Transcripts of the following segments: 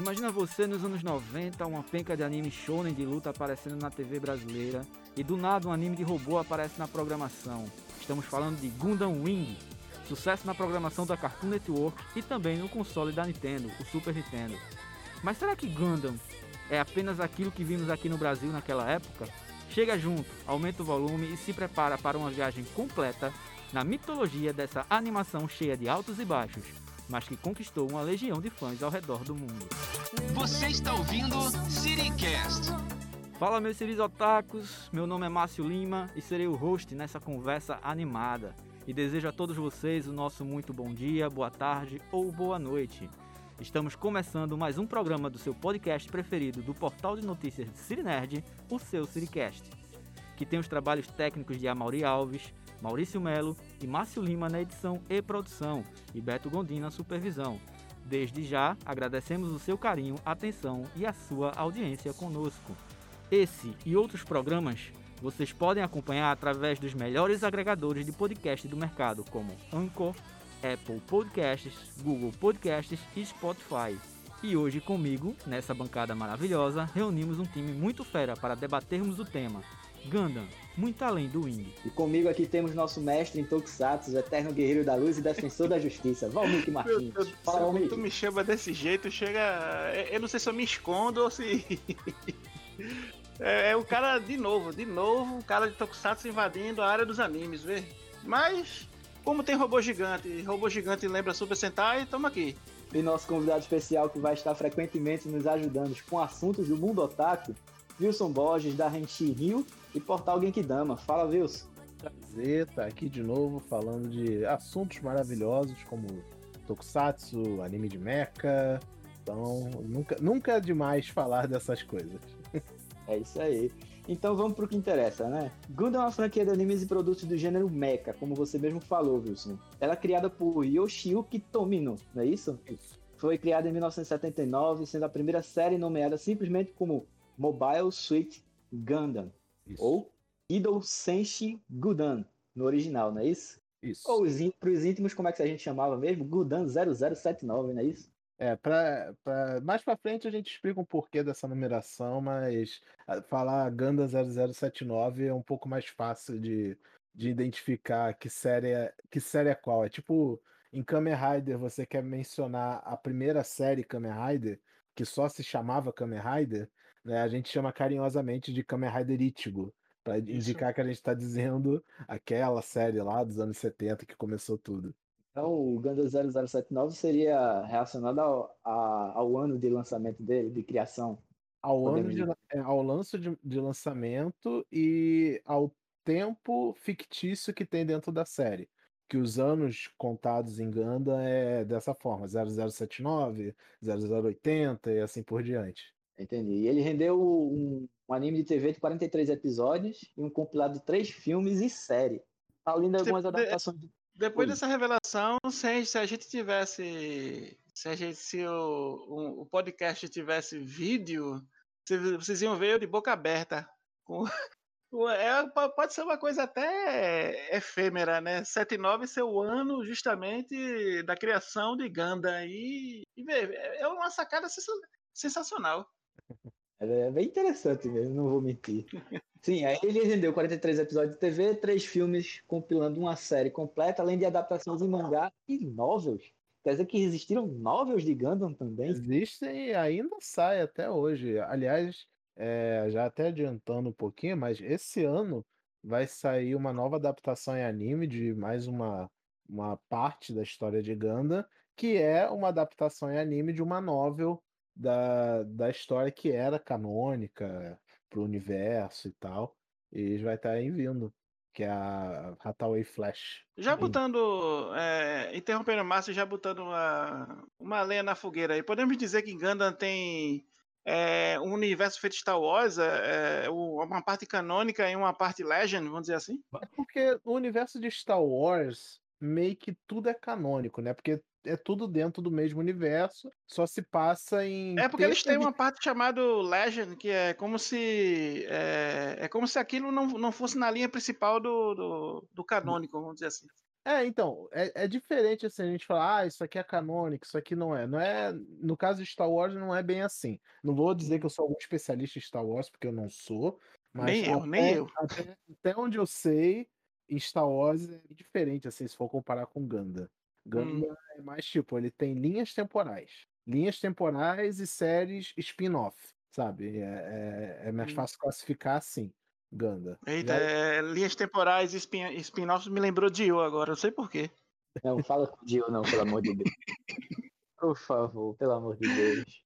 Imagina você nos anos 90, uma penca de anime shonen de luta aparecendo na TV brasileira e do nada um anime de robô aparece na programação. Estamos falando de Gundam Wing, sucesso na programação da Cartoon Network e também no console da Nintendo, o Super Nintendo. Mas será que Gundam é apenas aquilo que vimos aqui no Brasil naquela época? Chega junto, aumenta o volume e se prepara para uma viagem completa na mitologia dessa animação cheia de altos e baixos, mas que conquistou uma legião de fãs ao redor do mundo. Você está ouvindo Citycast. Fala meus ciris otakus, meu nome é Márcio Lima e serei o host nessa conversa animada. E desejo a todos vocês o nosso muito bom dia, boa tarde ou boa noite. Estamos começando mais um programa do seu podcast preferido do portal de notícias de Cirinerd, o seu Ciricast, que tem os trabalhos técnicos de Amaury Alves, Maurício Melo e Márcio Lima na edição e produção e Beto Gondim na supervisão. Desde já, agradecemos o seu carinho, atenção e a sua audiência conosco. Esse e outros programas vocês podem acompanhar através dos melhores agregadores de podcast do mercado, como Anchor, Apple Podcasts, Google Podcasts e Spotify. E hoje comigo, nessa bancada maravilhosa, reunimos um time muito fera para debatermos o tema Gundam, muito além do Wing. E comigo aqui temos nosso mestre em Tokusatsu, eterno guerreiro da luz e defensor da justiça, Valmik Martins. Fala, Valmik. Tu me chama desse jeito, chega... Eu não sei se eu me escondo ou se... É, é, o cara, de novo, de novo, o cara de Tokusatsu invadindo a área dos animes, vê? Mas como tem robô gigante, robô gigante lembra Super Sentai, tamo aqui. E nosso convidado especial que vai estar frequentemente nos ajudando com assuntos do mundo otaku, Wilson Borges, da Renchi Rio e Portal Genkidama. Fala, Wilson. Prazer estar aqui de novo falando de assuntos maravilhosos como Tokusatsu, anime de mecha. Então, nunca, nunca é demais falar dessas coisas. é isso aí. Então vamos pro que interessa, né? Gundam é uma franquia de animes e produtos do gênero mecha, como você mesmo falou, Wilson. Ela é criada por Yoshiyuki Tomino, não é? Isso. Foi criada em 1979, sendo a primeira série nomeada simplesmente como Mobile Suit Gundam, isso. ou Idol Senshi Gudan, no original, não é isso? Isso. Ou para os íntimos, como é que a gente chamava mesmo? Gudan 0079, não é isso? É, pra, pra, mais pra frente a gente explica um porquê dessa numeração, mas falar Ganda 0079 é um pouco mais fácil de, de identificar que série, é, que série é qual. É tipo, em Kamen Rider você quer mencionar a primeira série Kamen Rider, que só se chamava Kamen Rider, né, a gente chama carinhosamente de Kamen Rider Ichigo, para indicar que a gente está dizendo aquela série lá dos anos 70 que começou tudo. Então, o Gundam 0079 seria relacionado ao, a, ao ano de lançamento dele, de criação. Ao ano de, é, ao lance de, de lançamento e ao tempo fictício que tem dentro da série. Que os anos contados em Gundam é dessa forma: 0079, 0080 e assim por diante. Entendi. E ele rendeu um, um anime de TV de 43 episódios e um compilado de três filmes e série. Além de algumas adaptações de depois Oi. dessa revelação, se a, gente, se a gente tivesse. Se, a gente, se o, o, o podcast tivesse vídeo, vocês iam ver eu de boca aberta. Com, é, pode ser uma coisa até efêmera, né? 79 ser o ano justamente da criação de Ganda. E, e ver, é uma sacada sensacional. É bem interessante mesmo, não vou mentir. Sim, aí ele rendeu 43 episódios de TV, três filmes compilando uma série completa, além de adaptações em mangá e novels. Quer dizer que existiram novels de Gundam também? Existem e ainda sai até hoje. Aliás, é, já até adiantando um pouquinho, mas esse ano vai sair uma nova adaptação em anime de mais uma, uma parte da história de Gundam, que é uma adaptação em anime de uma novel da, da história que era canônica, pro universo e tal. E vai estar tá aí vindo, que é a Hathaway Flash. Já botando, é, interrompendo o Márcio, já botando uma, uma lenha na fogueira aí. Podemos dizer que Gundam tem é, um universo feito Star Wars, é, é, uma parte canônica e uma parte Legend, vamos dizer assim? É porque o universo de Star Wars meio que tudo é canônico, né? Porque é tudo dentro do mesmo universo, só se passa em. É porque eles têm uma parte chamada Legend, que é como se. É, é como se aquilo não, não fosse na linha principal do, do, do canônico, vamos dizer assim. É, então, é, é diferente assim, a gente falar, ah, isso aqui é canônico, isso aqui não é. Não é. No caso de Star Wars, não é bem assim. Não vou dizer que eu sou algum especialista em Star Wars, porque eu não sou. Mas Nem eu, até, nem eu. Até, até onde eu sei, em Star Wars é diferente, assim, se for comparar com Ganda. Ganda Hum. é mais tipo, ele tem linhas temporais. Linhas temporais e séries spin-off, sabe? É, é, é mais Hum. fácil classificar assim, Ganda. Eita, Já- é, linhas temporais e spin- spin-offs me lembrou de eu agora, não sei porquê. Não, fala com o Dio, não, pelo amor de Deus. Por favor, pelo amor de Deus.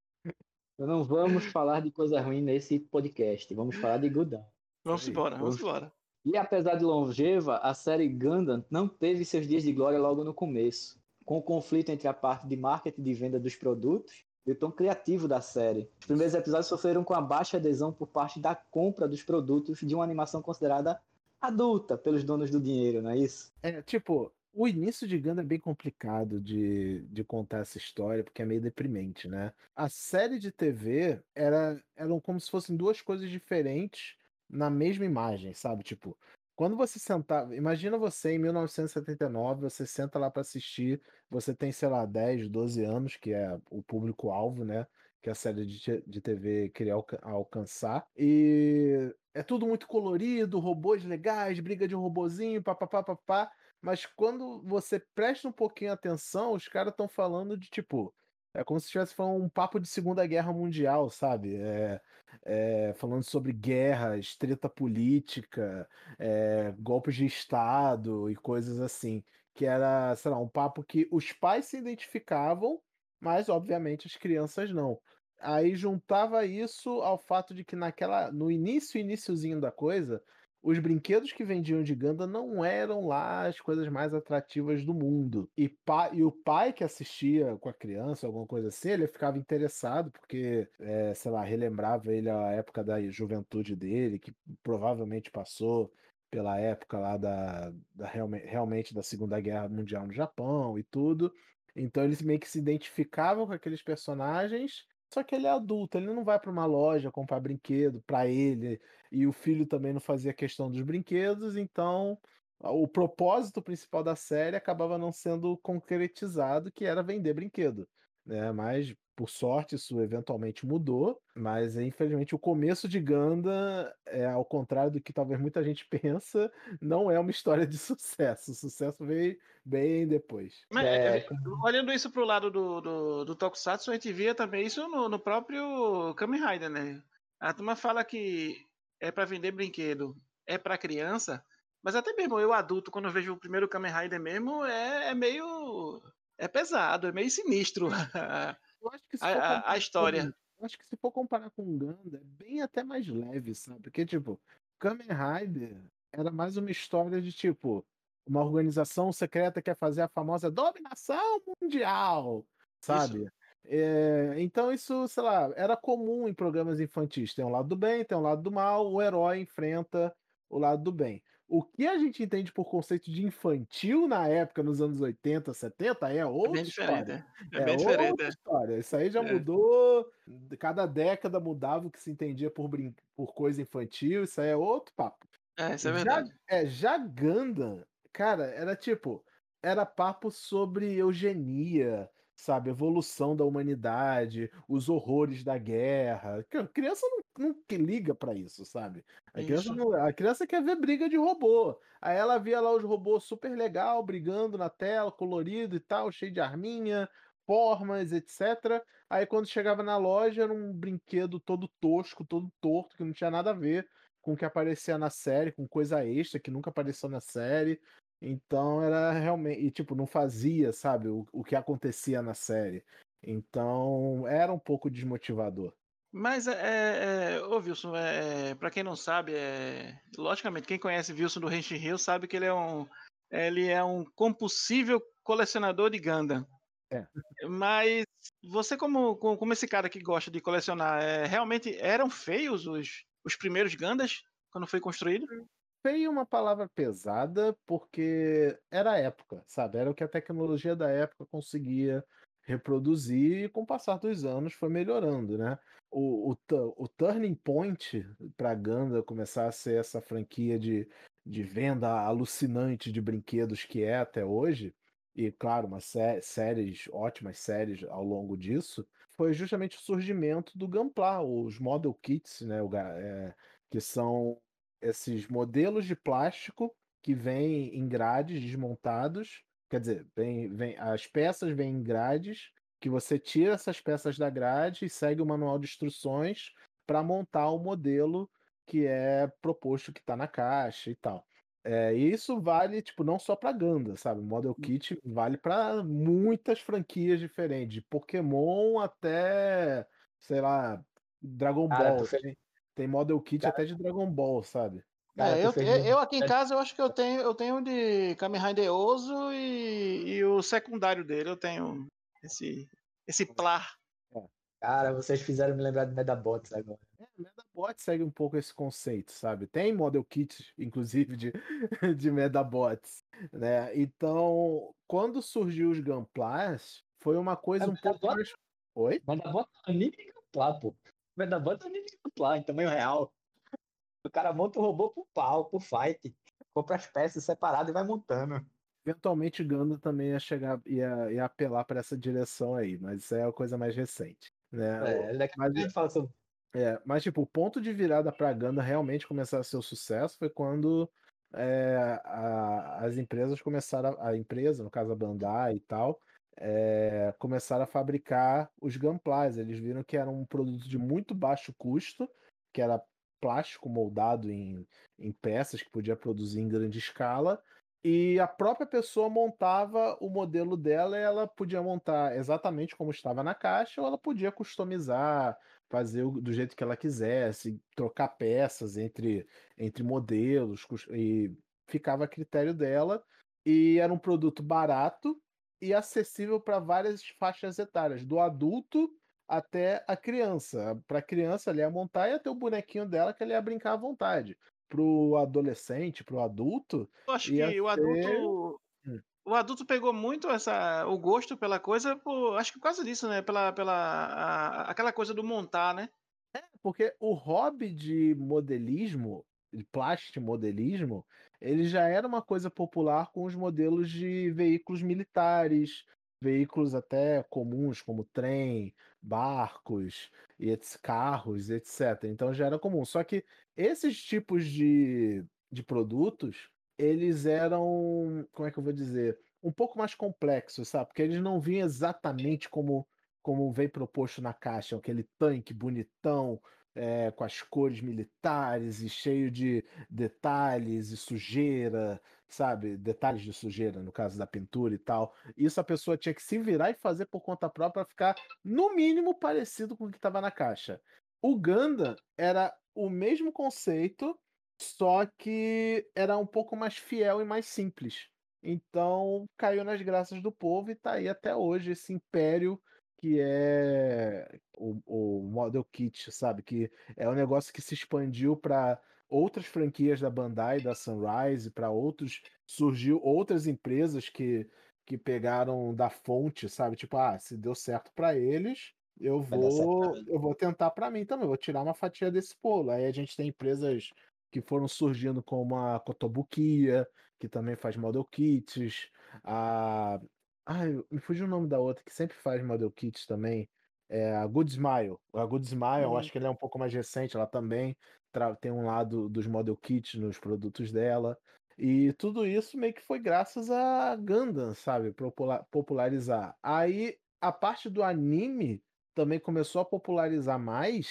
Não vamos falar de coisa ruim nesse podcast. Vamos falar de Gundam. Vamos embora, vamos- embora. E apesar de longeva, a série Gundam não teve seus dias de glória logo no começo. Com o conflito entre a parte de marketing e de venda dos produtos e o tom criativo da série. Os primeiros episódios sofreram com a baixa adesão por parte da compra dos produtos de uma animação considerada adulta pelos donos do dinheiro, não é isso? É, tipo, o início de Gundam é bem complicado de, de contar essa história, porque é meio deprimente, né? A série de TV era, eram como se fossem duas coisas diferentes na mesma imagem, sabe? Tipo, quando você sentava, imagina você em 1979, você senta lá para assistir, você tem, sei lá, 10, 12 anos, que é o público-alvo, né? Que a série de, de TV queria alca- alcançar. E é tudo muito colorido, robôs legais, briga de robozinho, papapá, papá. Mas quando você presta um pouquinho atenção, os caras estão falando de tipo. É como se estivesse falando um papo de Segunda Guerra Mundial, sabe? É, é, falando sobre guerras, treta política, é, golpes de Estado e coisas assim. Que era, sei lá, um papo que os pais se identificavam, mas obviamente as crianças não. Aí juntava isso ao fato de que naquela, no início, iniciozinho da coisa, os brinquedos que vendiam de Ganda não eram lá as coisas mais atrativas do mundo. E, pa- e o pai que assistia com a criança, alguma coisa assim, ele ficava interessado, porque, é, sei lá, relembrava ele a época da juventude dele, que provavelmente passou pela época lá da, da realme- realmente da Segunda Guerra Mundial no Japão e tudo. Então eles meio que se identificavam com aqueles personagens. Só que ele é adulto, ele não vai para uma loja comprar brinquedo para ele, e o filho também não fazia questão dos brinquedos, então o propósito principal da série acabava não sendo concretizado, que era vender brinquedo, né? Mas por sorte isso eventualmente mudou, mas infelizmente o começo de Ganda, é, ao contrário do que talvez muita gente pensa, não é uma história de sucesso. O sucesso veio bem depois. Mas, É, é, olhando isso pro lado do, do, do Tokusatsu, a gente via também isso no, no próprio Kamen Rider, né? A turma fala que é pra vender brinquedo, é pra criança, mas até mesmo eu adulto, quando eu vejo o primeiro Kamen Rider mesmo, é, é meio... é pesado, é meio sinistro Eu acho que se a, for a- história. com- eu acho que se for comparar com Ganda, é bem até mais leve, sabe? Porque, tipo, Kamen Rider era mais uma história de, tipo, uma organização secreta quer fazer a famosa dominação mundial, sabe? É, então isso, sei lá, era comum em programas infantis. Tem um lado do bem, tem um lado do mal, o herói enfrenta o lado do bem. O que a gente entende por conceito de infantil na época, nos anos 80, 70, é É outra bem diferente, história. é, é bem diferente. outra é. história. Isso aí já É. mudou. Cada década mudava o que se entendia por, brin... por coisa infantil. Isso aí é outro papo. É, isso é Já- verdade. É, já Gundam, cara, era tipo, era papo sobre eugenia, sabe, evolução da humanidade, os horrores da guerra. A criança não, não que liga pra isso, sabe? A criança, não- a criança quer ver briga de robô. Aí ela via lá os robôs super legal, brigando na tela, colorido e tal, cheio de arminha, formas, etc. Aí quando chegava na loja era um brinquedo todo tosco, todo torto, que não tinha nada a ver com o que aparecia na série, com coisa extra que nunca apareceu na série. Então era realmente. E tipo, não fazia, sabe, o, o que acontecia na série. Então era um pouco desmotivador. Mas, é, é, ô Wilson, é, pra quem não sabe, é, logicamente, quem conhece Wilson do Henshin Hill sabe que ele é um, ele é um compulsível colecionador de Gundam. É. Mas você, como, como esse cara que gosta de colecionar, é, realmente eram feios os, os primeiros Gundams quando foi construído? Feio uma palavra pesada, porque era a época, sabe? Era o que a tecnologia da época conseguia reproduzir e com o passar dos anos foi melhorando, né? O, o, o turning point para Gundam começar a ser essa franquia de, de venda alucinante de brinquedos que é até hoje, e claro, uma sé séries, ótimas séries ao longo disso, foi justamente o surgimento do Gunpla, os Model Kits, né, o, é, que são esses modelos de plástico que vêm em grades desmontados, quer dizer, vem, vem, as peças vêm em grades, que você tira essas peças da grade e segue o manual de instruções para montar o modelo que é proposto que está na caixa e tal. É, e isso vale, tipo, não só para Ganda, sabe? O Model hum. Kit vale para muitas franquias diferentes, de Pokémon até, sei lá, Dragon Cara, Ball. Tem, tem Model Kit Cara... até de Dragon Ball, sabe? Cara, é, eu, eu, aqui em casa eu acho que eu tenho eu tenho de Kamen Rider Oso e, e o secundário dele eu tenho esse esse Plar. Cara, vocês fizeram me lembrar de Medabots agora. É, Medabot segue um pouco esse conceito, sabe? Tem model kit, inclusive, de, de Medabots, né? Então, quando surgiu os Gunplas, foi uma coisa é, um pouco mais... Oi? Medabot é anime Gunpla, pô. Medabot é anime Gunpla, em tamanho real. O cara monta o robô pro pau, pro fight. Compra as peças separadas e vai montando. Eventualmente Ganda também ia chegar, ia, ia apelar para essa direção aí, mas isso é a coisa mais recente. Né? É, daqui mas, a gente fala sobre. É, mas, tipo, o ponto de virada para Ganda realmente começar a ser o sucesso foi quando é, a, as empresas começaram, a, a, empresa, no caso a Bandai e tal, é, começaram a fabricar os Gunplas. Eles viram que era um produto de muito baixo custo, que era plástico moldado em, em peças que podia produzir em grande escala, e a própria pessoa montava o modelo dela e ela podia montar exatamente como estava na caixa, ou ela podia customizar, fazer do jeito que ela quisesse, trocar peças entre, entre modelos, e ficava a critério dela. E era um produto barato e acessível para várias faixas etárias, do adulto até a criança. Para a criança, ela ia montar e ia ter o bonequinho dela que ela ia brincar à vontade pro adolescente, pro adulto. Eu acho que o adulto. Hum. O adulto pegou muito essa, o gosto pela coisa, por, acho que por causa disso, né? Pela, pela a, aquela coisa do montar, né? É, porque o hobby de modelismo, de plástico modelismo, ele já era uma coisa popular com os modelos de veículos militares, veículos até comuns, como trem, barcos, e carros, etc. Então já era comum. Só que esses tipos de, de produtos, eles eram, como é que eu vou dizer, um pouco mais complexos, sabe? Porque eles não vinham exatamente como como vem proposto na caixa, aquele tanque bonitão, é, com as cores militares e cheio de detalhes e sujeira, sabe? Detalhes de sujeira, no caso da pintura e tal. Isso a pessoa tinha que se virar e fazer por conta própria para ficar, no mínimo, parecido com o que estava na caixa. O Ganda era o mesmo conceito, só que era um pouco mais fiel e mais simples. Então caiu nas graças do povo e tá aí até hoje esse império que é o, o Model Kit, sabe? Que é um negócio que se expandiu para outras franquias da Bandai, da Sunrise, para outros. Surgiu outras empresas que, que pegaram da fonte, sabe? Tipo, ah, se deu certo para eles, eu vou, eu vou tentar para mim também, vou tirar uma fatia desse bolo. Aí a gente tem empresas que foram surgindo como a Kotobukiya, que também faz model kits, a Ai, me fugiu o nome da outra que sempre faz model kits também. É a Good Smile. A Good Smile, eu acho que ela é um pouco mais recente, ela também tem um lado dos model kits nos produtos dela. E tudo isso meio que foi graças a Gundam, sabe? Popularizar. Aí a parte do anime também começou a popularizar mais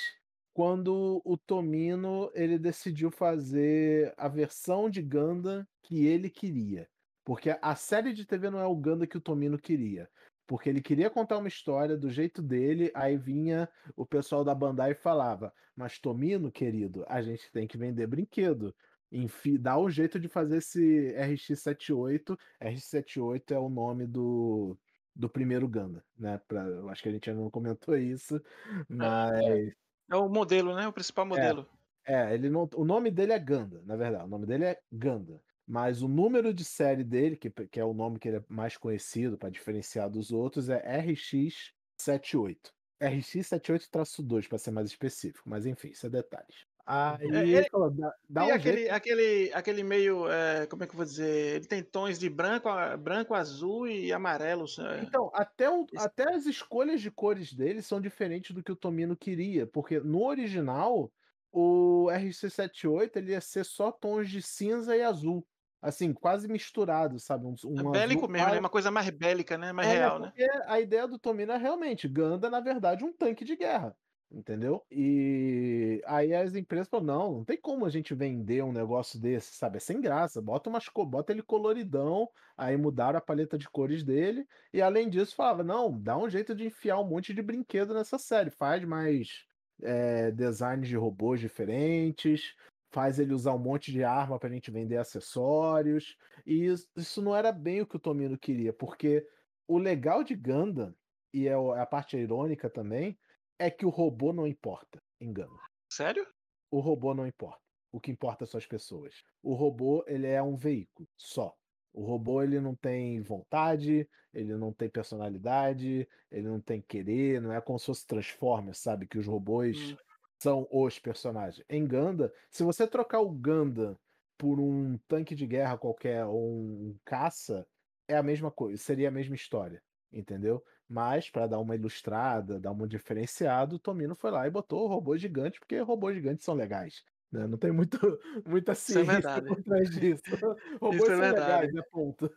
quando o Tomino ele decidiu fazer a versão de Gundam que ele queria. Porque a série de TV não é o Ganda que o Tomino queria. Porque ele queria contar uma história do jeito dele, aí vinha o pessoal da Bandai e falava: Mas Tomino, querido, a gente tem que vender brinquedo. Enfim, dá um jeito de fazer esse RX78. RX78 é o nome do, do primeiro Ganda, né? Pra, eu acho que a gente ainda não comentou isso, mas. É, é o modelo, né? O principal modelo. É, é ele não, o nome dele é Ganda, na verdade. O nome dele é Ganda. Mas o número de série dele, que, que é o nome que ele é mais conhecido para diferenciar dos outros, é RX78. RX78-2, para ser mais específico, mas enfim, isso é detalhes. Aí É, ele falou, dá, dá e um aquele, jeito. aquele, aquele meio, é, como é que eu vou dizer? Ele tem tons de branco, branco, azul e amarelo. é. Então, até, o- Esse- até as escolhas de cores dele são diferentes do que o Tomino queria, porque no original o RC78 ele ia ser só tons de cinza e azul, assim, quase misturado, sabe? Um, um É bélico mesmo, né? Uma coisa mais bélica, né? Mais É, real, né? porque a ideia do Tomino é realmente, Ganda, na verdade, um tanque de guerra. Entendeu? E aí as empresas falam, não, não tem como a gente vender um negócio desse, sabe? É sem graça. Bota umas, bota ele coloridão, aí mudaram a paleta de cores dele, e além disso falava, não, dá um jeito de enfiar um monte de brinquedo nessa série, faz mais é, designs de robôs diferentes, faz ele usar um monte de arma pra gente vender acessórios. E isso, isso não era bem o que o Tomino queria, porque o legal de Gundam, e é o- a parte irônica também, é que o robô não importa em Gundam. Sério? O robô não importa. O que importa são as pessoas. O robô, ele é um veículo só. O robô, ele não tem vontade, ele não tem personalidade, ele não tem querer, não é como se fosse Transformers, sabe? Que os robôs Hum. São os personagens. Em Gundam, se você trocar o Gundam por um tanque de guerra qualquer ou um caça, é a mesma coisa, seria a mesma história, entendeu? Mas para dar uma ilustrada, dar um diferenciado, o Tomino foi lá e botou robôs gigantes, porque robôs gigantes são legais. né? Não tem muito, muita Isso é ciência por trás disso. Robôs Isso é são verdade. legais, é ponto.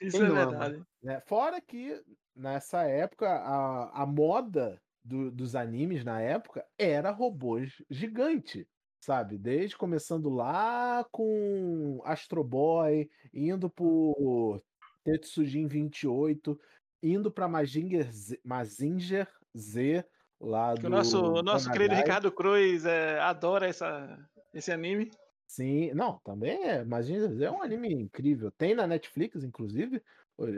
Isso Quem é ama? verdade. né? Fora que nessa época a, a moda do- dos animes na época era robôs gigante, sabe? Desde começando lá com Astro Boy, indo por Tetsujin 28, indo para Mazinger Z, Mazinger Z lá Que do o nosso, o nosso querido. Ricardo Cruz é, adora essa, esse anime. Sim, não, também é. Mazinger Z é um anime incrível. Tem na Netflix, inclusive.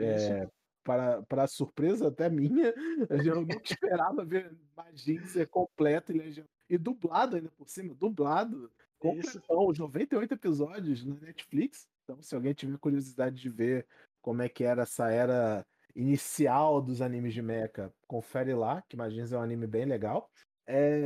É, para, para surpresa até minha, eu nunca esperava ver Mazinger completo e. E dublado ainda por cima, dublado. Completão, os 98 episódios na Netflix. Então, se alguém tiver curiosidade de ver como é que era essa era inicial dos animes de mecha, confere lá, que Mazinger é um anime bem legal. É,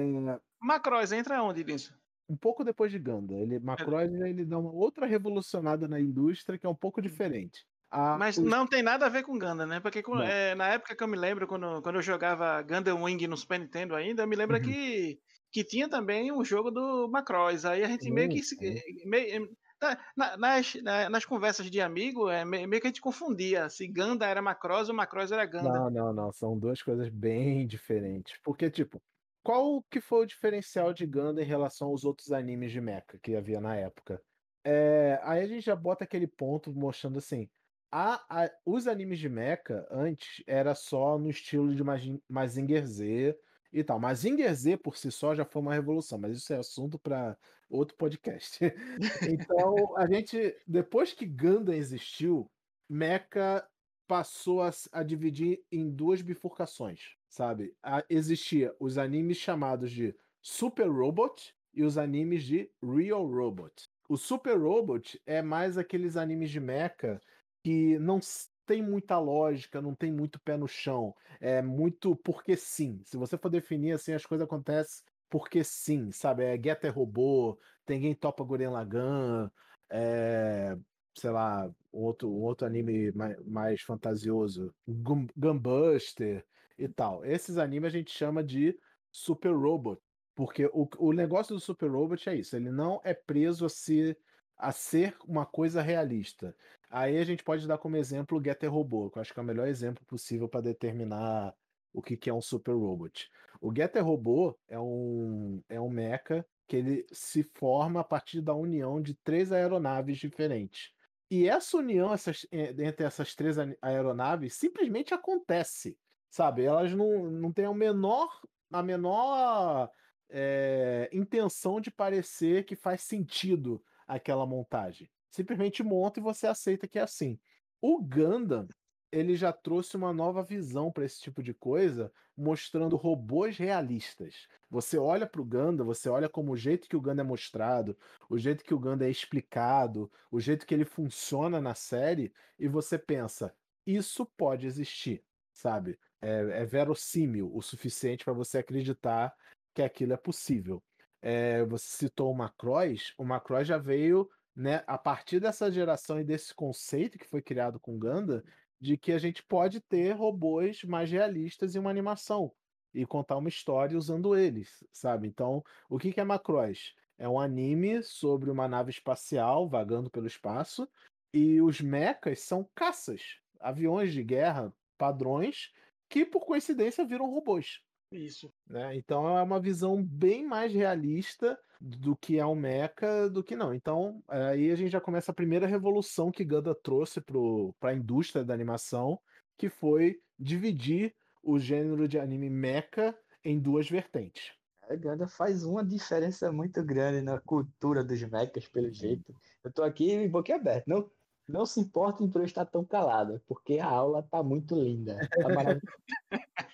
Macross entra onde nisso? um pouco depois de Ganda. Ele, Macross ele dá uma outra revolucionada na indústria que é um pouco diferente. A- Mas não tem nada a ver com Gundam, né? Porque com- é, na época que eu me lembro, quando, quando eu jogava Gundam Wing no Super Nintendo ainda, eu me lembro Uhum. que, que tinha também um jogo do Macross. Aí a gente meio que. se- Sim, meio- tá, na- nas, na- nas conversas de amigo, é, me- meio que a gente confundia se Gundam era Macross ou Macross era Gundam. Não, não, não. São duas coisas bem diferentes. Porque, tipo, qual que foi o diferencial de Ganda em relação aos outros animes de mecha que havia na época? É, aí a gente já bota aquele ponto mostrando assim. A- a- os animes de mecha antes era só no estilo de Mazin- Mazinger Z e tal. Mazinger Z por si só já foi uma revolução, mas isso é assunto para outro podcast. Então, a gente, depois que Gundam existiu, Mecha passou a, a dividir em duas bifurcações, sabe? A- existia os animes chamados de Super Robot e os animes de Real Robot. O Super Robot é mais aqueles animes de mecha que não tem muita lógica, não tem muito pé no chão. É muito porque sim. Se você for definir assim, as coisas acontecem porque sim, sabe? É Getter Robô, tem quem topa Guren Lagann, é, sei lá, outro, outro anime mais, mais fantasioso, Gun- Gunbuster e tal. Esses animes a gente chama de Super Robot, porque o, o negócio do Super Robot é isso, ele não é preso a a ser uma coisa realista. Aí a gente pode dar como exemplo o Getter Robô, que eu acho que é o melhor exemplo possível para determinar o que, que é um Super Robot. O Getter Robô é um, é um mecha que ele se forma a partir da união de três aeronaves diferentes. E essa união essas, eh, entre essas três a- aeronaves simplesmente acontece, sabe? Elas não, não têm o menor, a menor eh, intenção de parecer que faz sentido aquela montagem. Simplesmente monta e você aceita que é assim. O Gundam, ele já trouxe uma nova visão para esse tipo de coisa, mostrando robôs realistas. Você olha para o Gundam, você olha como o jeito que o Gundam é mostrado, o jeito que o Gundam é explicado, o jeito que ele funciona na série, e você pensa, isso pode existir, sabe? É, é verossímil o suficiente para você acreditar que aquilo é possível. é, você citou o Macross, o Macross já veio né, a partir dessa geração e desse conceito que foi criado com Ganda, de que a gente pode ter robôs mais realistas em uma animação e contar uma história usando eles, sabe? Então, o que que é Macross? É um anime sobre uma nave espacial vagando pelo espaço e os mechas são caças, aviões de guerra padrões que por coincidência viram robôs. Isso. Né? Então é uma visão bem mais realista do que é um mecha do que não. Então aí a gente já começa a primeira revolução que Ganda trouxe para a indústria da animação, que foi dividir o gênero de anime mecha em duas vertentes. A Ganda faz uma diferença muito grande na cultura dos mechas, pelo jeito. Eu tô aqui boquiaberto. Não, não se importem por eu estar tão calado, porque a aula tá muito linda. Tá maravilhosa.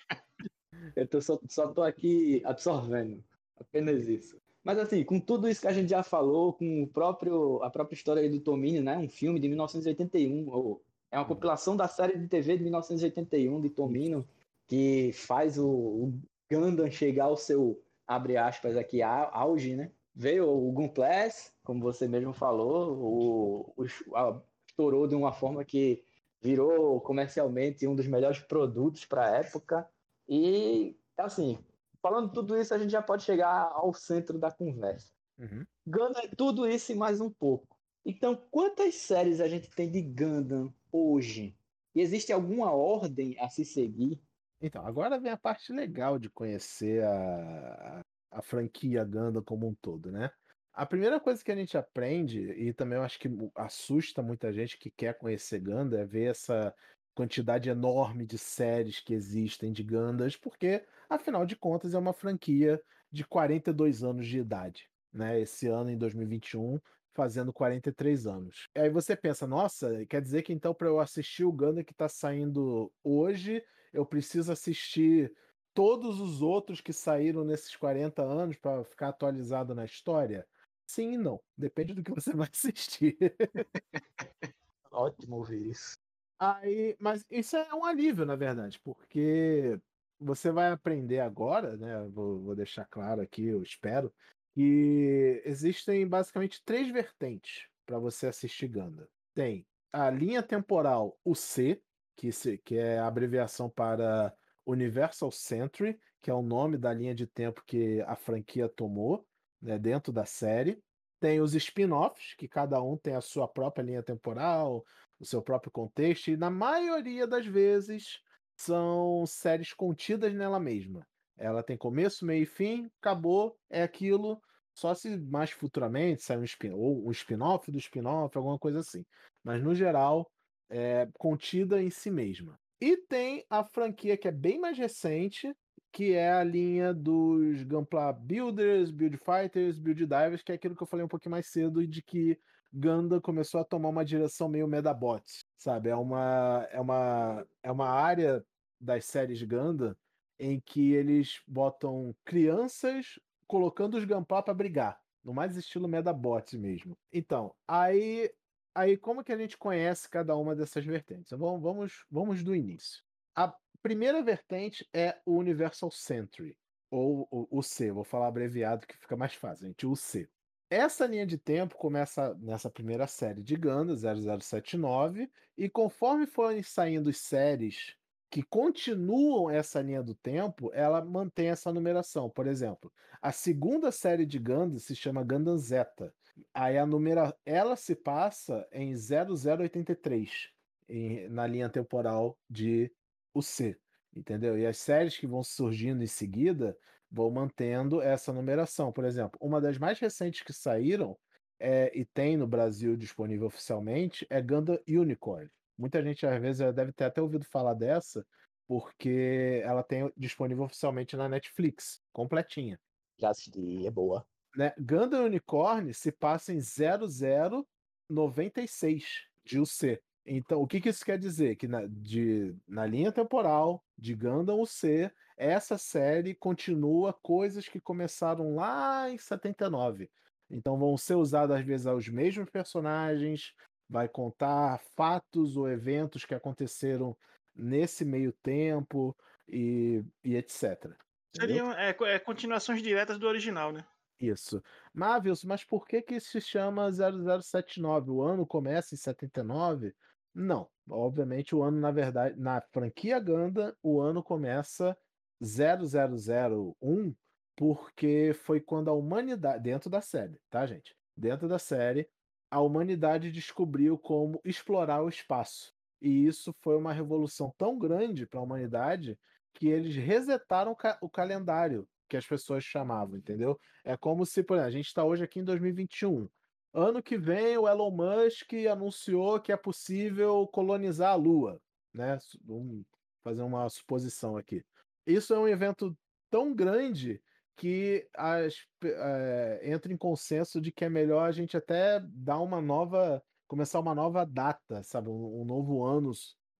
Eu tô, só, só tô aqui absorvendo. Apenas isso. Mas assim, com tudo isso que a gente já falou, com o próprio, a própria história do Tomini, né? Um filme de 1981, ou, é uma compilação da série de TV de 1981 de Tomino, que faz o, o Gundam chegar ao seu, abre aspas aqui, auge, né? Veio o Gunplas, como você mesmo falou, o, o, a, estourou de uma forma que virou comercialmente um dos melhores produtos para a época. E, assim, falando tudo isso, a gente já pode chegar ao centro da conversa. Uhum. Gundam é tudo isso e mais um pouco. Então, quantas séries a gente tem de Gundam hoje? E existe alguma ordem a se seguir? Então, agora vem a parte legal de conhecer a, a, a franquia Gundam como um todo, né? A primeira coisa que a gente aprende, e também eu acho que assusta muita gente que quer conhecer Gundam, é ver essa quantidade enorme de séries que existem de Gandas, porque, afinal de contas, é uma franquia de 42 anos de idade. Né? Esse ano, em 2021, fazendo 43 anos. E aí você pensa, nossa, quer dizer que então para eu assistir o Gundam que está saindo hoje, eu preciso assistir todos os outros que saíram nesses 40 anos para ficar atualizado na história? Sim e não. Depende do que você vai assistir. Ótimo ouvir isso. Aí, mas isso é um alívio, na verdade, porque você vai aprender agora, né? Vou, vou deixar claro aqui, eu espero, que existem basicamente três vertentes para você assistir Ganda. Tem a linha temporal UC, que, se, que é a abreviação para Universal Century, que é o nome da linha de tempo que a franquia tomou né, dentro da série. Tem os spin-offs, que cada um tem a sua própria linha temporal, o seu próprio contexto, e na maioria das vezes são séries contidas nela mesma. Ela tem começo, meio e fim, acabou, é aquilo. Só se mais futuramente sair um spin ou um spin-off do spin-off, alguma coisa assim. Mas no geral, é contida em si mesma. E tem a franquia que é bem mais recente, que é a linha dos Gunpla Builders, Build Fighters, Build Divers, que é aquilo que eu falei um pouquinho mais cedo, de que Ganda começou a tomar uma direção meio Medabots, sabe? É uma, é uma, é uma área das séries Ganda em que eles botam crianças colocando os Gunpla para brigar, no mais estilo Medabots mesmo. Então, aí, aí como que a gente conhece cada uma dessas vertentes? Vamos, vamos, vamos do início. A primeira vertente é o Universal Century, ou o, C, vou falar abreviado que fica mais fácil, gente, o C. Essa linha de tempo começa nessa primeira série de Ganda, 0079, e conforme forem saindo séries que continuam essa linha do tempo, ela mantém essa numeração. Por exemplo, a segunda série de Gundam se chama Gundam Zeta. Aí a numera... ela se passa em 0083, em... na linha temporal de o C, entendeu? E as séries que vão surgindo em seguida vão mantendo essa numeração. Por exemplo, uma das mais recentes que saíram é, e tem no Brasil disponível oficialmente é Gundam Unicorn. Muita gente às vezes deve ter até ouvido falar dessa, porque ela tem disponível oficialmente na Netflix, completinha. Já assisti, é boa. Né? Gundam Unicorn se passa em 0096 de UC. Então, o que, que isso quer dizer? Que na, de, na linha temporal de Gundam UC, essa série continua coisas que começaram lá em 79. Então vão ser usados às vezes os mesmos personagens, vai contar fatos ou eventos que aconteceram nesse meio tempo e, e etc. Seriam é, é, continuações diretas do original, né? Isso. Marvels, mas por que que se chama 0079? O ano começa em 79? Não. Obviamente o ano, na verdade, na franquia Ganda, o ano começa 0001, porque foi quando a humanidade, dentro da série, tá, gente? Dentro da série, a humanidade descobriu como explorar o espaço. E isso foi uma revolução tão grande para a humanidade que eles resetaram o calendário que as pessoas chamavam, entendeu? É como se, por exemplo, a gente está hoje aqui em 2021. Ano que vem, o Elon Musk anunciou que é possível colonizar a Lua, né? Vamos fazer uma suposição aqui. Isso é um evento tão grande que as, eh, entra em consenso de que é melhor a gente até dar uma nova, começar uma nova data, sabe? Um, um novo ano,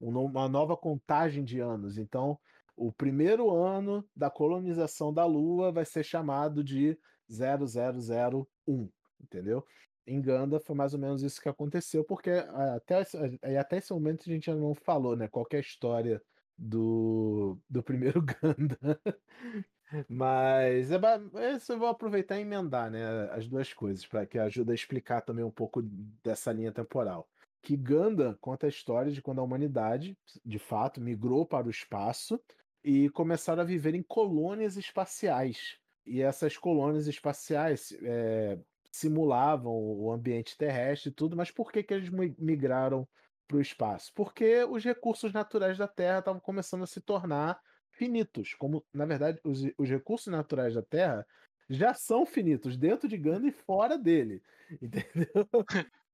um no- uma nova contagem de anos. Então, o primeiro ano da colonização da Lua vai ser chamado de 0001, entendeu? Em Ganda foi mais ou menos isso que aconteceu, porque ah, até, eh, até esse momento a gente ainda não falou, né? Qual é a história do, do primeiro Ganda. Mas é, isso eu vou aproveitar e emendar, né, as duas coisas, para que ajuda a explicar também um pouco dessa linha temporal. Que Ganda conta a história de quando a humanidade, de fato, migrou para o espaço e começaram a viver em colônias espaciais. E essas colônias espaciais eh, simulavam o ambiente terrestre e tudo, mas por que, que eles mi- migraram para o espaço? Porque os recursos naturais da Terra estavam começando a se tornar finitos, como na verdade os, os recursos naturais da Terra já são finitos dentro de Ganda e fora dele, entendeu?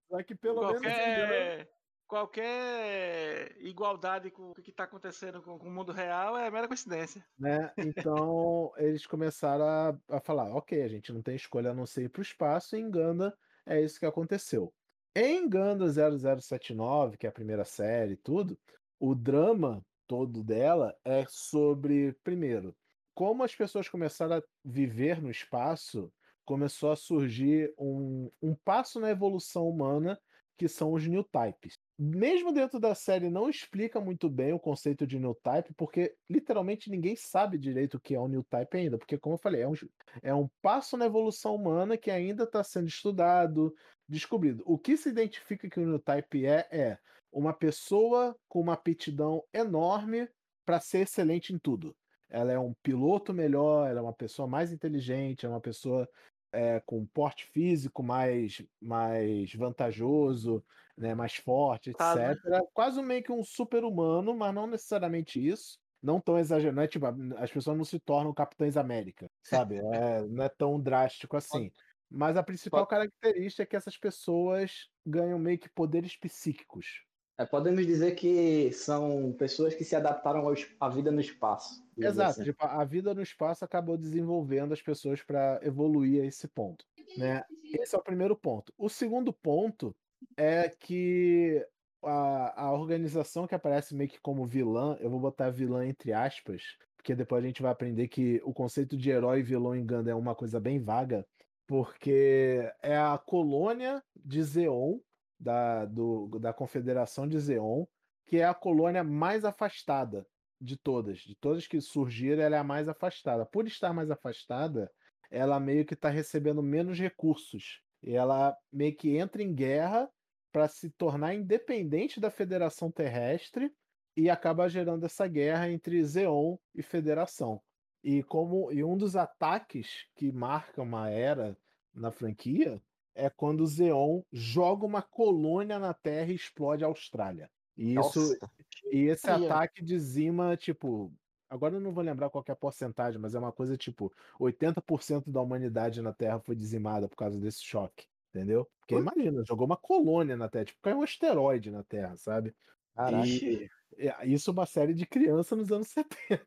Só que pelo menos Qualquer, qualquer igualdade com o que está acontecendo com, com o mundo real é mera coincidência. né? Então eles começaram a, a falar, ok, a gente não tem escolha a não ser ir para o espaço, e em Ganda é isso que aconteceu. Em Ganda 0079, que é a primeira série e tudo, o drama todo dela é sobre, primeiro, como as pessoas começaram a viver no espaço, começou a surgir um, um passo na evolução humana que são os new types. Mesmo dentro da série não explica muito bem o conceito de new type, porque literalmente ninguém sabe direito o que é um new type ainda, porque como eu falei, é um, é um passo na evolução humana que ainda está sendo estudado, descobrido. O que se identifica que o new type é é uma pessoa com uma aptidão enorme para ser excelente em tudo. Ela é um piloto melhor, ela é uma pessoa mais inteligente, é uma pessoa é, com porte físico mais, mais vantajoso, né, mais forte, etc. Tá, né? Quase meio que um super-humano, mas não necessariamente isso. Não tão exagerado, é tipo, as pessoas não se tornam Capitães América, sabe? É, não é tão drástico assim. Mas a principal característica é que essas pessoas ganham meio que poderes psíquicos. É, podemos dizer que são pessoas que se adaptaram ao à vida no espaço. Exato, assim. tipo, a vida no espaço acabou desenvolvendo as pessoas para evoluir a esse ponto, né? Esse é o primeiro ponto. O segundo ponto é que a, a organização que aparece meio que como vilã, eu vou botar vilã entre aspas, porque depois a gente vai aprender que o conceito de herói e vilão em Ganda é uma coisa bem vaga, porque é a colônia de Zeon, da, do, da Confederação de Zeon, que é a colônia mais afastada de todas. De todas que surgiram, ela é a mais afastada. Por estar mais afastada, ela meio que está recebendo menos recursos. E ela meio que entra em guerra para se tornar independente da Federação Terrestre e acaba gerando essa guerra entre Zeon e Federação. E como e um dos ataques que marca uma era na franquia é quando Zeon joga uma colônia na Terra e explode a Austrália. E isso Nossa. e esse ataque dizima, tipo, agora eu não vou lembrar qual que é a porcentagem, mas é uma coisa tipo, 80% da humanidade na Terra foi dizimada por causa desse choque, entendeu? Porque imagina, jogou uma colônia na Terra, tipo, caiu um asteroide na Terra, sabe? Caraca. E e isso é uma série de criança nos anos 70.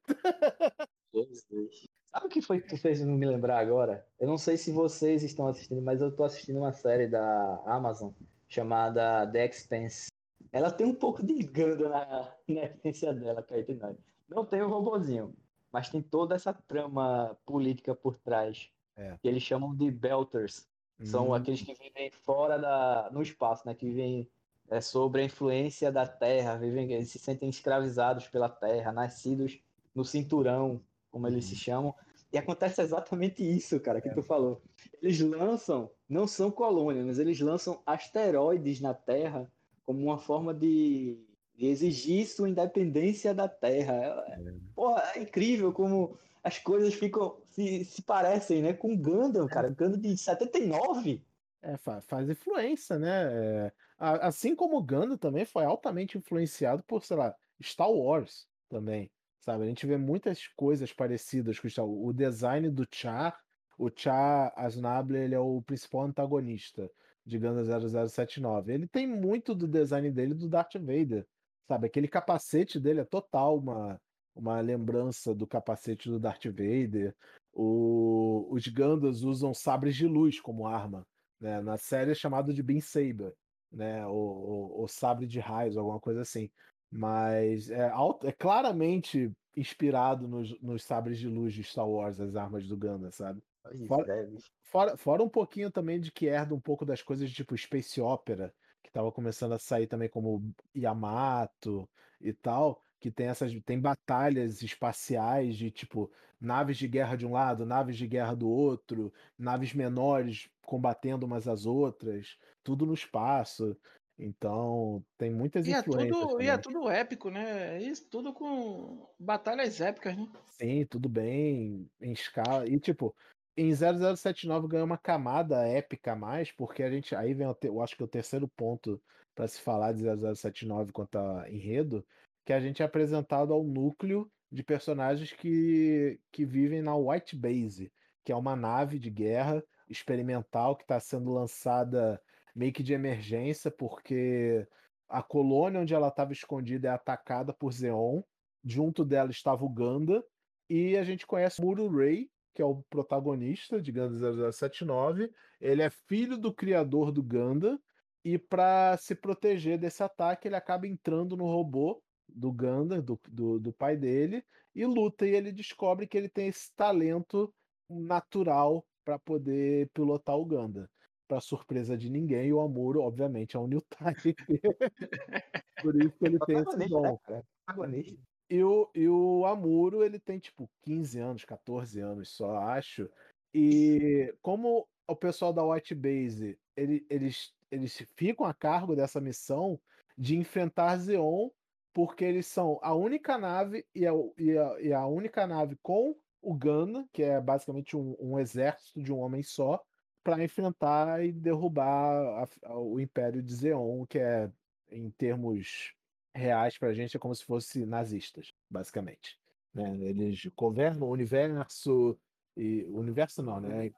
Jesus. Sabe o que foi que tu fez me lembrar agora? Eu não sei se vocês estão assistindo, mas eu tô assistindo uma série da Amazon chamada The Expanse. Ela tem um pouco de Ganda na, na essência dela, nós. Não tem o robozinho, mas tem toda essa trama política por trás. É. Que eles chamam de Belters. São Hum, aqueles que vivem fora da, no espaço, né? Que vivem é, sobre a influência da Terra, vivem, eles se sentem escravizados pela Terra, nascidos no cinturão, como eles se chamam. E acontece exatamente isso, cara, que tu falou. Eles lançam, não são colônias, mas eles lançam asteroides na Terra como uma forma de exigir sua independência da Terra. É, porra, é incrível como as coisas ficam se, se parecem, né? Com Gundam, cara. Gundam de 79. É, fa- faz influência, né? É, assim como o Gundam também foi altamente influenciado por, sei lá, Star Wars também, sabe? A gente vê muitas coisas parecidas com Star Wars. O design do Char, o Char Aznable, ele é o principal antagonista de Gundam 0079. Ele tem muito do design dele do Darth Vader, sabe? Aquele capacete dele é total uma, uma lembrança do capacete do Darth Vader. O- os Gundams usam sabres de luz como arma né? Na série é chamado de Beam Saber, né? O, o, o sabre de raios, alguma coisa assim. Mas é, alto- é claramente inspirado nos, nos sabres de luz de Star Wars, as armas do Gundam, sabe? Fora-. Fora, fora um pouquinho também de que herda um pouco das coisas tipo Space Opera, que tava começando a sair também como Yamato e tal, que tem essas tem batalhas espaciais de tipo naves de guerra de um lado, naves de guerra do outro, naves menores combatendo umas às outras, tudo no espaço. Então, tem muitas E é, influências tudo, e é tudo épico, né? Isso tudo com batalhas épicas, né? Sim, tudo bem em escala. E tipo, em 0079 ganhou uma camada épica a mais, porque a gente. Aí vem, eu acho que o terceiro ponto para se falar de 0079 quanto a enredo, que a gente é apresentado ao núcleo de personagens que, que vivem na White Base, que é uma nave de guerra experimental que está sendo lançada meio que de emergência, porque a colônia onde ela estava escondida é atacada por Zeon. Junto dela estava o Ganda, e a gente conhece Muro Ray, que é o protagonista de Ganda 0079. Ele é filho do criador do Ganda, e para se proteger desse ataque, ele acaba entrando no robô do Ganda, do, do, do pai dele, e luta. E ele descobre que ele tem esse talento natural para poder pilotar o Ganda. Para surpresa de ninguém, o Amuro, obviamente, é um New Type. Por isso que ele tem esse né, dom. Protagonista. E o, e o Amuro, ele tem tipo 15 anos, 14 anos só, acho. E como o pessoal da White Base, ele, eles, eles ficam a cargo dessa missão de enfrentar Zeon, porque eles são a única nave e a, e a, e a única nave com o Gana, que é basicamente um, um exército de um homem só, para enfrentar e derrubar a- o Império de Zeon, que é, em termos reais pra gente é como se fosse nazistas, basicamente. né? Eles governam o universo e o universo não, né? É,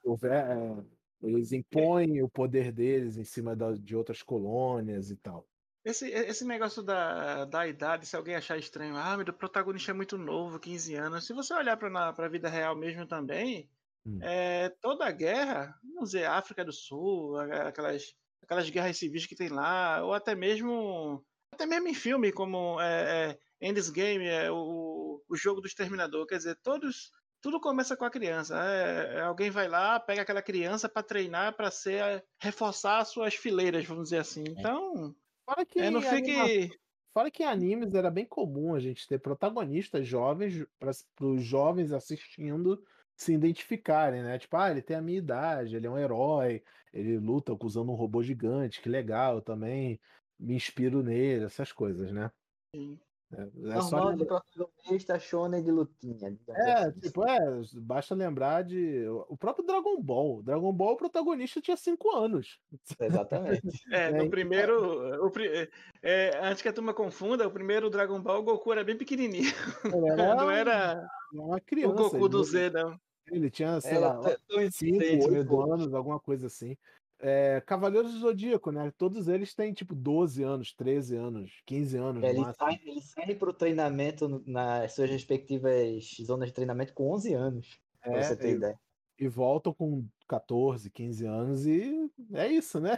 Eles impõem o poder deles em cima de outras colônias e tal. Esse, esse negócio da, da idade, se alguém achar estranho, ah, meu, o protagonista é muito novo, 15 anos. Se você olhar para a vida real mesmo também, Hum. é, toda a guerra, vamos dizer, África do Sul, a- aquelas, aquelas guerras civis que tem lá, ou até mesmo até mesmo em filme como é, é, End's Game, é, o, o jogo do Exterminador, quer dizer, todos tudo começa com a criança. É, é, alguém vai lá, pega aquela criança para treinar, para ser reforçar as suas fileiras, vamos dizer assim. Então, Fora que, é, não anima- fique Fora que em animes era bem comum a gente ter protagonistas jovens para os jovens assistindo se identificarem, né? Tipo, ah, ele tem a minha idade, ele é um herói, ele luta usando um robô gigante, que legal, também me inspiro nele, essas coisas, né? Sim. É, é só Normal de lembrar- protagonista shonen de lutinha. É, assim. tipo, é, basta lembrar de. O próprio Dragon Ball. Dragon Ball, o protagonista tinha 5 anos. Exatamente. É, É, no então- primeiro. O, pri- é, antes que a turma confunda, o primeiro Dragon Ball, o Goku era bem pequenininho. Era Não era uma o criança. Goku do ele, Z, não. ele tinha, sei lá, tá tão 5, inocente, meu 8 Deus. anos, alguma coisa assim. É, Cavaleiros do Zodíaco, né? Todos eles têm tipo 12 anos, 13 anos, 15 anos no Eles saem, eles saem pro treinamento no- nas suas respectivas zonas de treinamento com 11 anos, pra É, você ter e, ideia. e voltam com 14, 15 anos e é isso, né?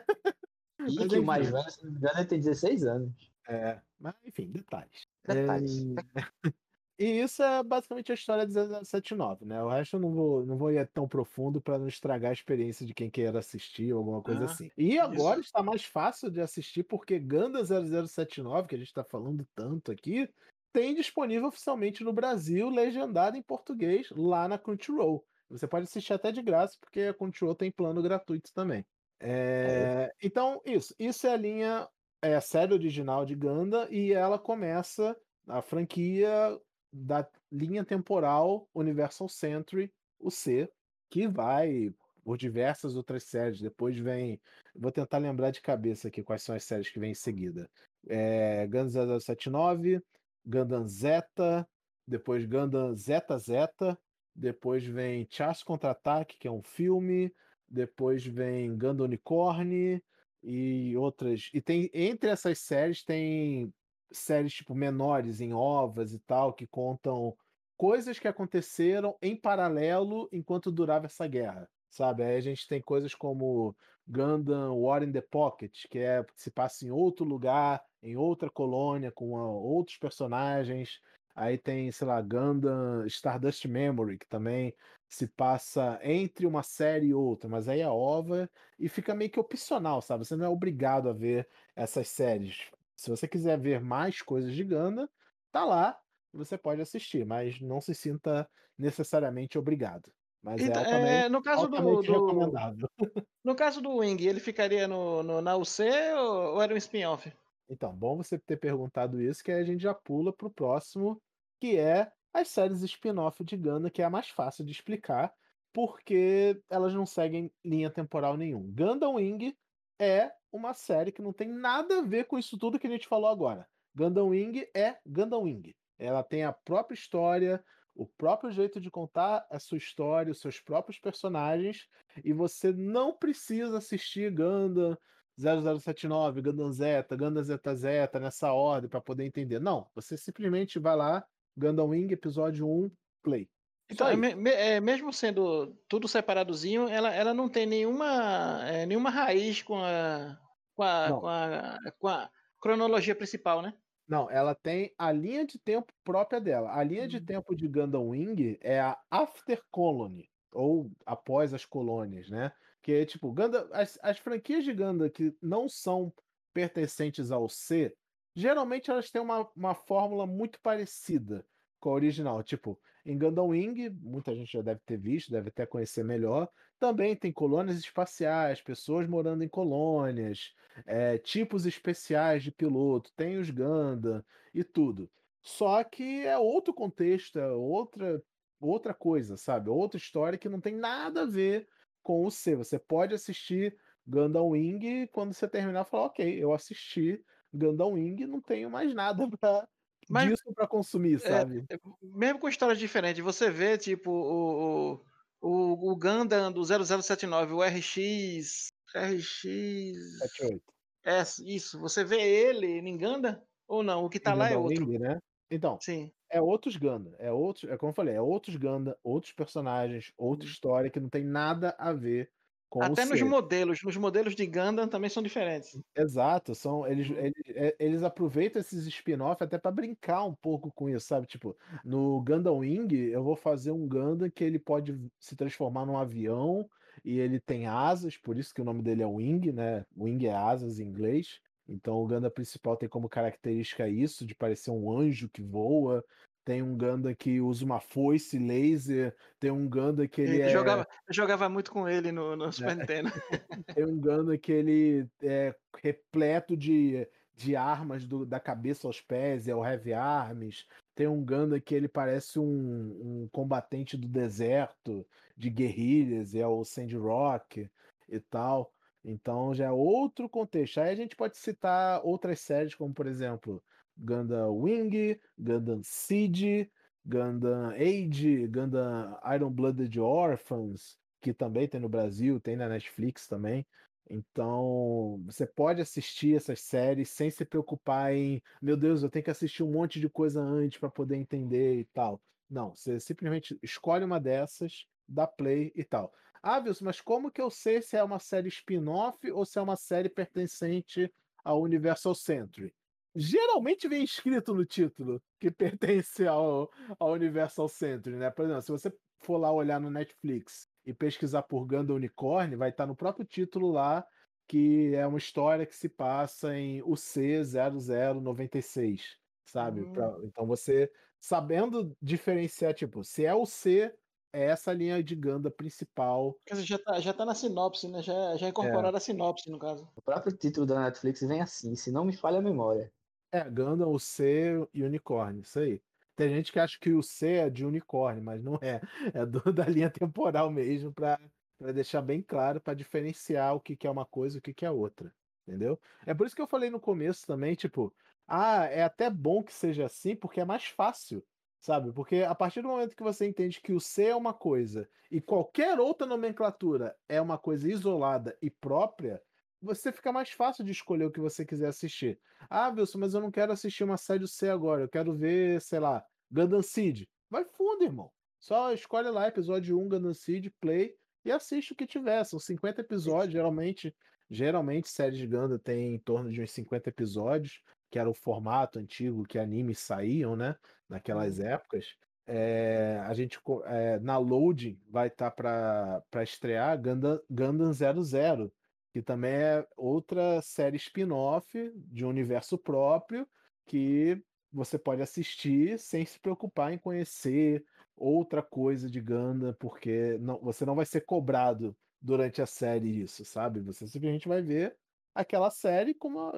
E Mas que o mais velho, se não me engano, tem 16 anos. É, mas enfim, detalhes. Detalhes. É, E isso é basicamente a história de 079, né? O resto eu não vou, não vou ir tão profundo para não estragar a experiência de quem queira assistir ou alguma coisa Ah, assim. E agora está mais fácil de assistir porque Ganda 0079, que a gente está falando tanto aqui, tem disponível oficialmente no Brasil, legendado em português, lá na Crunchyroll. Você pode assistir até de graça, porque a Crunchyroll tem plano gratuito também. É, então, isso. Isso é a linha, é a série original de Ganda, e ela começa a franquia da linha temporal Universal Century, o C, que vai por diversas outras séries. Depois vem. Vou tentar lembrar de cabeça aqui quais são as séries que vêm em seguida. É, Gundam 079, Gundam Zeta, depois Gundam Zeta Zeta, depois vem Charles Contra-Ataque, que é um filme, depois vem Gundam Unicorn e outras. E tem entre essas séries tem séries tipo menores em ovas e tal que contam coisas que aconteceram em paralelo enquanto durava essa guerra, sabe? Aí a gente tem coisas como Gundam War in the Pocket, que é se passa em outro lugar, em outra colônia com a, outros personagens. Aí tem, sei lá, Gundam Stardust Memory, que também se passa entre uma série e outra, mas aí é ova e fica meio que opcional, sabe? Você não é obrigado a ver essas séries. Se você quiser ver mais coisas de Ganda, tá lá, você pode assistir, mas não se sinta necessariamente obrigado. Mas é, Então, altamente, é, no caso do, do- no caso do Wing, ele ficaria no, no- na UC ou, ou era um spin-off? Então, bom você ter perguntado isso, que aí a gente já pula pro próximo, que é as séries spin-off de Ganda, que é a mais fácil de explicar, porque elas não seguem linha temporal nenhum. Gundam Wing é uma série que não tem nada a ver com isso tudo que a gente falou agora. Gundam Wing é Gundam Wing. Ela tem a própria história, o próprio jeito de contar a sua história, os seus próprios personagens, e você não precisa assistir Gundam 0079, Gundam Zeta, Gundam Zeta Zeta nessa ordem para poder entender. Não, você simplesmente vai lá, Gundam Wing, episódio 1, play. Então, é é, mesmo sendo tudo separadozinho, ela, ela não tem nenhuma, é, nenhuma raiz com a, com, a, com, a, com a cronologia principal, né? Não, ela tem a linha de tempo própria dela. A linha de Hum. tempo de Gundam Wing é a After Colony, ou após as colônias, né? Que é tipo, Gundam, as, as franquias de Gundam que não são pertencentes ao C, geralmente elas têm uma, uma fórmula muito parecida com a original. Tipo, em Gundam Wing, muita gente já deve ter visto, deve até conhecer melhor. Também tem colônias espaciais, pessoas morando em colônias, é, tipos especiais de piloto, tem os Gundam e tudo. Só que é outro contexto, é outra, outra coisa, sabe? Outra história que não tem nada a ver com o C. Você pode assistir Gundam Wing quando você terminar falar, ok, eu assisti Gundam Wing, não tenho mais nada pra, Mas- disso para consumir, sabe? Mesmo com histórias diferentes, você vê, tipo, o, o, o, Gundam do 0079, o RX. RX. 78. É, isso. Você vê ele em Gundam ou não? O que tá lá é outro. Né? Então, Sim. é outros Gundam, é outros, é como eu falei, é outros Gundam, outros personagens, outra história que não tem nada a ver Uhum. Até nos modelos. Nos modelos de Gundam também são diferentes. Exato, são eles, Uhum. eles, é- eles aproveitam esses spin-off até para brincar um pouco com isso, sabe? Tipo, no Gundam Wing, eu vou fazer um Gundam que ele pode se transformar num avião e ele tem asas, por isso que o nome dele é Wing, né? Wing é asas em inglês. Então o Gundam principal tem como característica isso, de parecer um anjo que voa. Tem um Gundam que usa uma foice laser, tem um Gundam que ele eu, é jogava, eu jogava muito com ele no, no Super Nintendo. tem um Gundam que ele é repleto de, de armas do- da cabeça aos pés, é o Heavy Arms. Tem um Gundam que ele parece um, um combatente do deserto, de guerrilhas, é o Sandy Rock e tal. Então já é outro contexto. Aí a gente pode citar outras séries, como por exemplo, Gundam Wing, Gundam Siege, Gundam Age, Gundam Iron Blooded Orphans, que também tem no Brasil, tem na Netflix também. Então, você pode assistir essas séries sem se preocupar em, meu Deus, eu tenho que assistir um monte de coisa antes para poder entender e tal. Não, você simplesmente escolhe uma dessas, dá play e tal. Ah, Wilson, mas como que eu sei se é uma série spin-off ou se é uma série pertencente ao Universal Century? Geralmente vem escrito no título que pertence ao, ao Universal Century, né? Por exemplo, se você for lá olhar no Netflix e pesquisar por Gundam Unicorn, vai estar no próprio título lá que é uma história que se passa em UC 0096. sabe? Hum. Pra- então você sabendo diferenciar, tipo, se é o C, é essa linha de Ganda principal. Quer dizer, já tá, já tá na sinopse, né? Já, já é incorporada a sinopse, no caso. O próprio título da Netflix vem assim, se não me falha a memória. É, Gundam, o C e unicórnio, isso aí. Tem gente que acha que o C é de unicórnio, mas não é. É do- da linha temporal mesmo, pra deixar bem claro, pra diferenciar o que que é uma coisa e o que que é outra. Entendeu? É por isso que eu falei no começo também, tipo, ah, é até bom que seja assim, porque é mais fácil, sabe? Porque a partir do momento que você entende que o C é uma coisa e qualquer outra nomenclatura é uma coisa isolada e própria, você fica mais fácil de escolher o que você quiser assistir. Ah, Wilson, mas eu não quero assistir uma série do C agora. Eu quero ver, sei lá, Gundam Seed. Vai fundo, irmão. Só escolhe lá, episódio 1, Gundam Seed, play e assiste o que tiver. São 50 episódios, geralmente. Geralmente, séries de Gundam tem em torno de uns 50 episódios, que era o formato antigo que animes saíam, né? Naquelas épocas. É, a gente é, na loading vai estar para para estrear Gundam, Gundam 00, que também é outra série spin-off de um universo próprio que você pode assistir sem se preocupar em conhecer outra coisa de Gundam, porque não, você não vai ser cobrado durante a série isso, sabe? Você simplesmente vai ver aquela série como,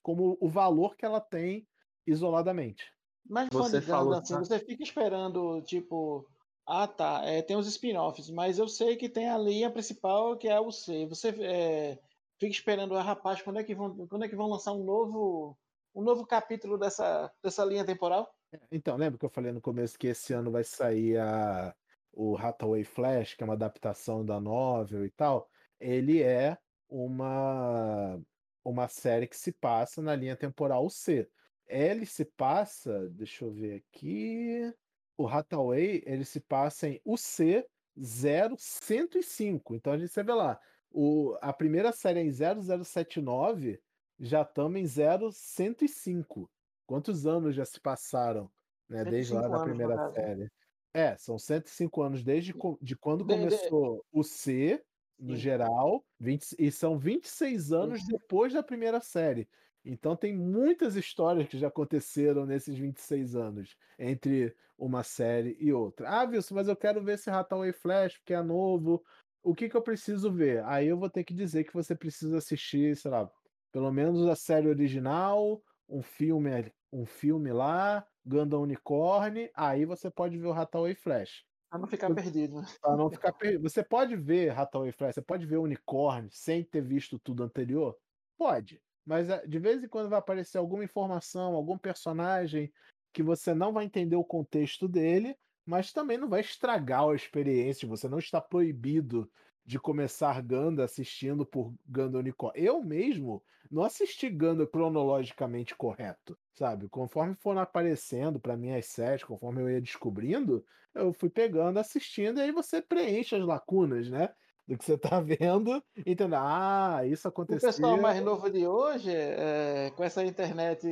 como o valor que ela tem isoladamente. Mas Você falou, assim, tá? você fica esperando, tipo, ah tá, é, tem os spin-offs, mas eu sei que tem a linha principal que é o C. Você é, fica esperando, rapaz, quando é que vão, quando é que vão lançar um novo, um novo capítulo dessa, dessa linha temporal? Então, lembra que eu falei no começo que esse ano vai sair a, o Hathaway Flash, que é uma adaptação da novel e tal? Ele é uma, uma série que se passa na linha temporal C. Ele se passa, deixa eu ver aqui. O Hathaway, ele se passa em UC 0105. Então a gente vê lá, o, a primeira série é em 0079, já estamos em 0105. Quantos anos já se passaram, né, desde lá 105 da anos, primeira caso. série? É, são 105 anos desde de quando De- de- começou o C, no Sim. geral, 20 e são 26 anos depois da primeira série. Então tem muitas histórias que já aconteceram nesses 26 anos, entre uma série e outra. Ah, Wilson, mas eu quero ver esse Hathaway Flash, porque é novo. O que que eu preciso ver? Aí eu vou ter que dizer que você precisa assistir, sei lá, pelo menos a série original, um filme, um filme lá, Gundam Unicorn, aí você pode ver o Hathaway Flash. Pra não ficar perdido. né? Pra não ficar per... Você pode ver Hathaway Flash, você pode ver Unicorn sem ter visto tudo anterior? Pode. Mas eh, de vez em quando vai aparecer alguma informação, algum personagem que você não vai entender o contexto dele, mas também não vai estragar a experiência. Você não está proibido de começar Ganda assistindo por Ganda Unicorn. Eu mesmo não assisti Ganda cronologicamente correto, sabe? Conforme foram aparecendo para mim as séries, conforme eu ia descobrindo, eu fui pegando, assistindo, e aí você preenche as lacunas, né? Do que você tá vendo, entendendo, ah, isso O aconteceu. pessoal mais novo de hoje, é, com essa internet,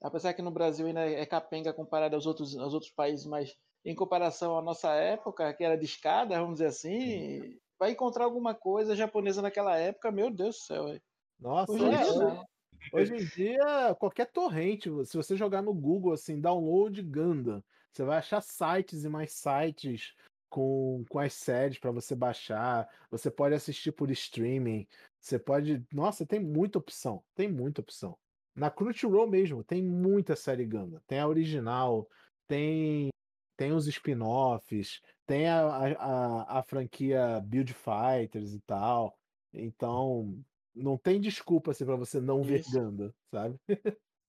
apesar que no Brasil ainda é capenga comparado aos outros, aos outros países, mas em comparação à nossa época, que era de escada, vamos dizer assim, vai encontrar alguma coisa japonesa naquela época, meu Deus do céu. Nossa, Hoje em é, dia hoje, em dia, qualquer torrente, se você jogar no Google assim, download Gundam, você vai achar sites e mais sites com, com as séries para você baixar. Você pode assistir por streaming. Você pode. Nossa, tem muita opção. Tem muita opção. Na Crunchyroll mesmo, tem muita série Gundam. Tem a original, tem, tem os spin-offs, tem a, a, a, franquia Build Fighters e tal. Então, não tem desculpa assim, para você não ver Isso. Gundam, sabe?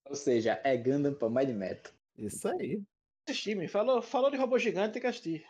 Ou seja, é Gundam pra mais de meta. Isso aí. Assisti, me falou, falou de robô gigante e casti.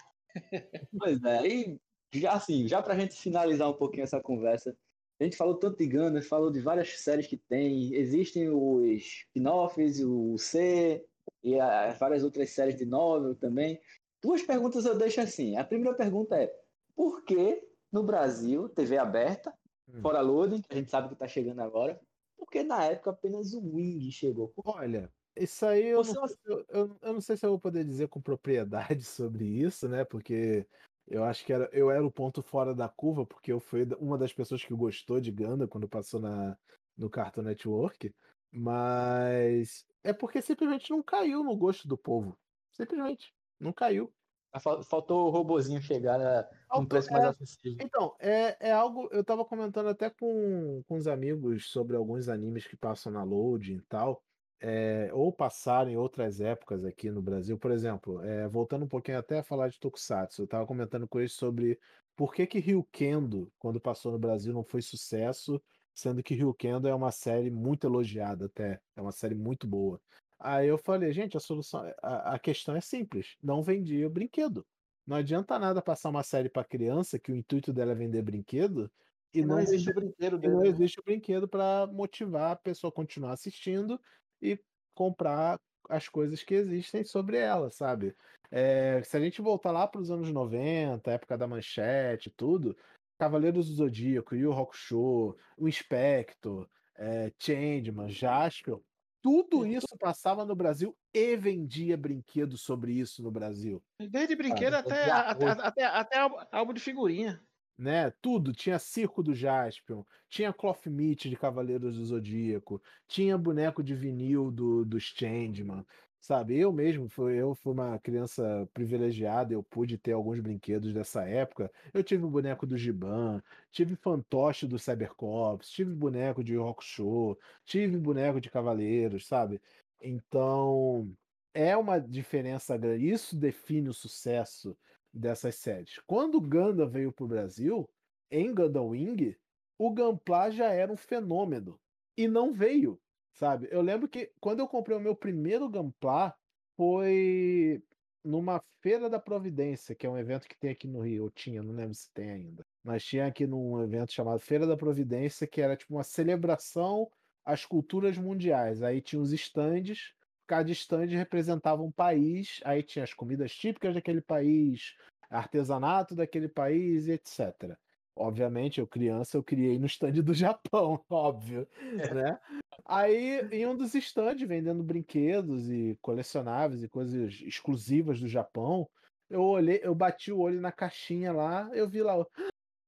Pois é, e já assim, já pra gente finalizar um pouquinho essa conversa, a gente falou tanto de Gundam, falou de várias séries que tem, existem os spin-offs, o C e a- várias outras séries de novel também. Duas perguntas eu deixo assim. A primeira pergunta é: por que no Brasil, TV aberta, Hum. fora loading, que a gente sabe que tá chegando agora, porque na época apenas o Wing chegou? Olha, isso aí eu não, eu, eu, eu não sei se eu vou poder dizer com propriedade sobre isso, né? Porque eu acho que era, eu era o ponto fora da curva, porque eu fui uma das pessoas que gostou de Ganda quando passou na, no Cartoon Network. Mas é porque simplesmente não caiu no gosto do povo. Simplesmente. Não caiu. Fal- Faltou o robozinho chegar né, num preço mais é. acessível. Então, é, é algo. Eu tava comentando até com, com os amigos sobre alguns animes que passam na Load e tal. É, ou passaram em outras épocas aqui no Brasil. Por exemplo, é, voltando um pouquinho até a falar de Tokusatsu, eu tava comentando com eles sobre por que que Ryukendo, quando passou no Brasil, não foi sucesso, sendo que Ryukendo é uma série muito elogiada até. É uma série muito boa. Aí eu falei, gente, a solução, a, a questão é simples, não vendia brinquedo. Não adianta nada passar uma série para criança que o intuito dela é vender brinquedo e não não, existe o brinquedo dele. não né? existe o brinquedo para motivar a pessoa a continuar assistindo e comprar as coisas que existem sobre ela, sabe? É, se a gente voltar lá para os anos 90, época da manchete, tudo, Cavaleiros do Zodíaco, Yu Hakusho, o Inspector, é, Changeman, Jaspion, tudo isso passava no Brasil e vendia brinquedo sobre isso no Brasil. Desde brinquedo até, até, até, até álbum de figurinha. Né? Tudo. Tinha Circo do Jaspion, tinha Cloth Meat de Cavaleiros do Zodíaco, tinha boneco de vinil do, dos Changeman, sabe? Eu mesmo, fui, eu fui uma criança privilegiada, eu pude ter alguns brinquedos dessa época. Eu tive o boneco do Giban, tive fantoche do Cybercops, tive boneco de Rock Show, tive boneco de Cavaleiros, sabe? Então, é uma diferença grande. Isso define o sucesso dessas séries. Quando o Gundam veio pro Brasil, em Gundam Wing, o Gunpla já era um fenômeno. E não veio, sabe? Eu lembro que quando eu comprei o meu primeiro Gunpla, foi numa Feira da Providência, que é um evento que tem aqui no Rio. Eu tinha, não lembro se tem ainda. Mas tinha aqui num evento chamado Feira da Providência, que era tipo uma celebração às culturas mundiais. Aí tinha os estandes, cada stand representava um país, aí tinha as comidas típicas daquele país, artesanato daquele país e etc. Obviamente, eu criança, eu criei no stand do Japão, óbvio, né? Aí, em um dos stands, vendendo brinquedos e colecionáveis e coisas exclusivas do Japão, eu olhei, eu bati o olho na caixinha lá, eu vi lá,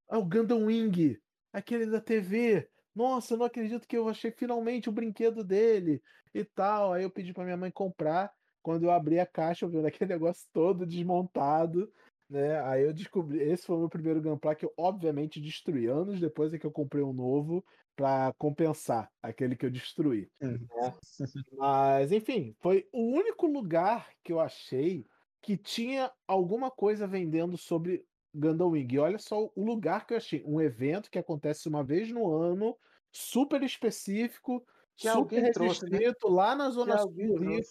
ah, o Gundam Wing, aquele da TV. Nossa, eu não acredito que eu achei finalmente o brinquedo dele e tal. Aí eu pedi pra minha mãe comprar. Quando eu abri a caixa, eu vi aquele negócio todo desmontado, né? Aí eu descobri, esse foi o meu primeiro Gunpla que eu obviamente destruí. Anos depois é que eu comprei um novo pra compensar aquele que eu destruí. Mas enfim, foi o único lugar que eu achei que tinha alguma coisa vendendo sobre Gundam Wing. E olha só o lugar que eu achei. Um evento que acontece uma vez no ano, super específico, Que super alguém trouxe, né? restrito, lá na zona sul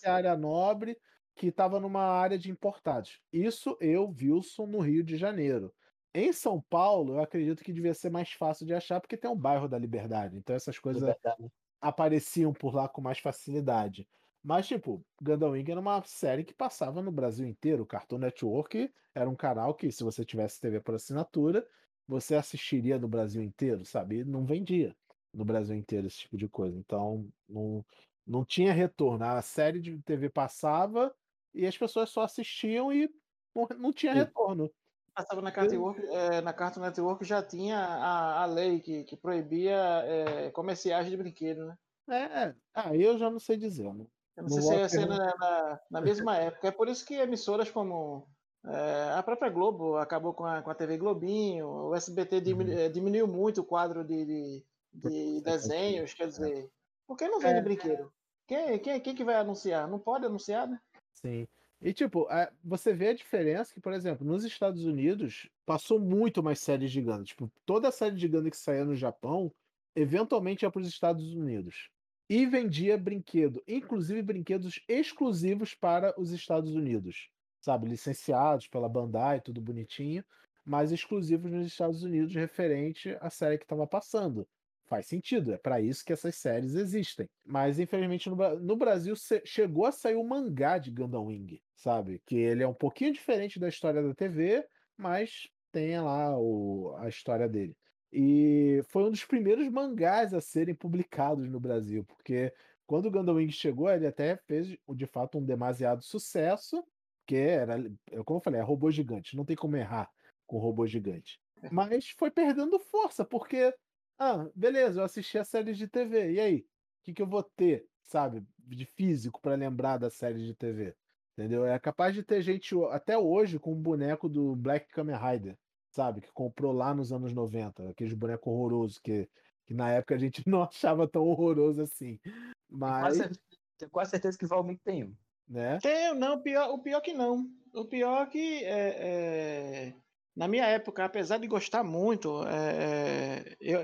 é área nobre, que estava numa área de importados. Isso eu, Wilson, no Rio de Janeiro. Em São Paulo, eu acredito que devia ser mais fácil de achar, porque tem um bairro da Liberdade. Então essas coisas Liberdade. apareciam por lá com mais facilidade. Mas, tipo, Gundam Wing era uma série que passava no Brasil inteiro. O Cartoon Network era um canal que, se você tivesse TV por assinatura, você assistiria no Brasil inteiro, sabe? E não vendia no Brasil inteiro esse tipo de coisa. Então, não, não tinha retorno. A série de TV passava e as pessoas só assistiam e não, não tinha retorno. Passava na Cartoon Network, é, na Cartoon Network já tinha a, a lei que, que proibia é, comerciais de brinquedo, né? É, aí eu já não sei dizer. né? Eu não, Não sei se ia ser na, na, na mesma época. É por isso que emissoras como é, a própria Globo acabou com a, com a TV Globinho, o SBT diminu- Uhum. diminuiu muito o quadro de, de, de desenhos, quer dizer, por que não vende É. brinquedo? Quem, quem, quem que vai anunciar? Não pode anunciar, né? Sim. E, tipo, a- você vê a diferença que, por exemplo, nos Estados Unidos passou muito mais séries de Gundam. Tipo, toda a série de Gundam que saía no Japão, eventualmente ia para os Estados Unidos. E vendia brinquedo, inclusive brinquedos exclusivos para os Estados Unidos. Sabe, licenciados pela Bandai, tudo bonitinho, mas exclusivos nos Estados Unidos referente à série que estava passando. Faz sentido, é para isso que essas séries existem. Mas infelizmente no, no Brasil chegou a sair o mangá de Gundam Wing, sabe? Que ele é um pouquinho diferente da história da TV, mas tem lá o- a história dele. E foi um dos primeiros mangás a serem publicados no Brasil, porque quando o Gundam Wing chegou, ele até fez de fato um demasiado sucesso, que era, é como eu falei, é robô gigante, não tem como errar com robô gigante. Mas foi perdendo força, porque ah, beleza, eu assisti a série de TV. E aí? O que, que eu vou ter, sabe? de físico para lembrar da série de TV. Entendeu? É capaz de ter gente até hoje com um boneco do Black Kamen Rider, sabe? Que comprou lá nos anos 90, aqueles bonecos horrorosos que, que na época a gente não achava tão horroroso assim. Mas. Tenho quase certeza que Valmir tem um. Né? Tem, não, o pior, o pior que não. O pior que é, é, na minha época, apesar de gostar muito, é, eu,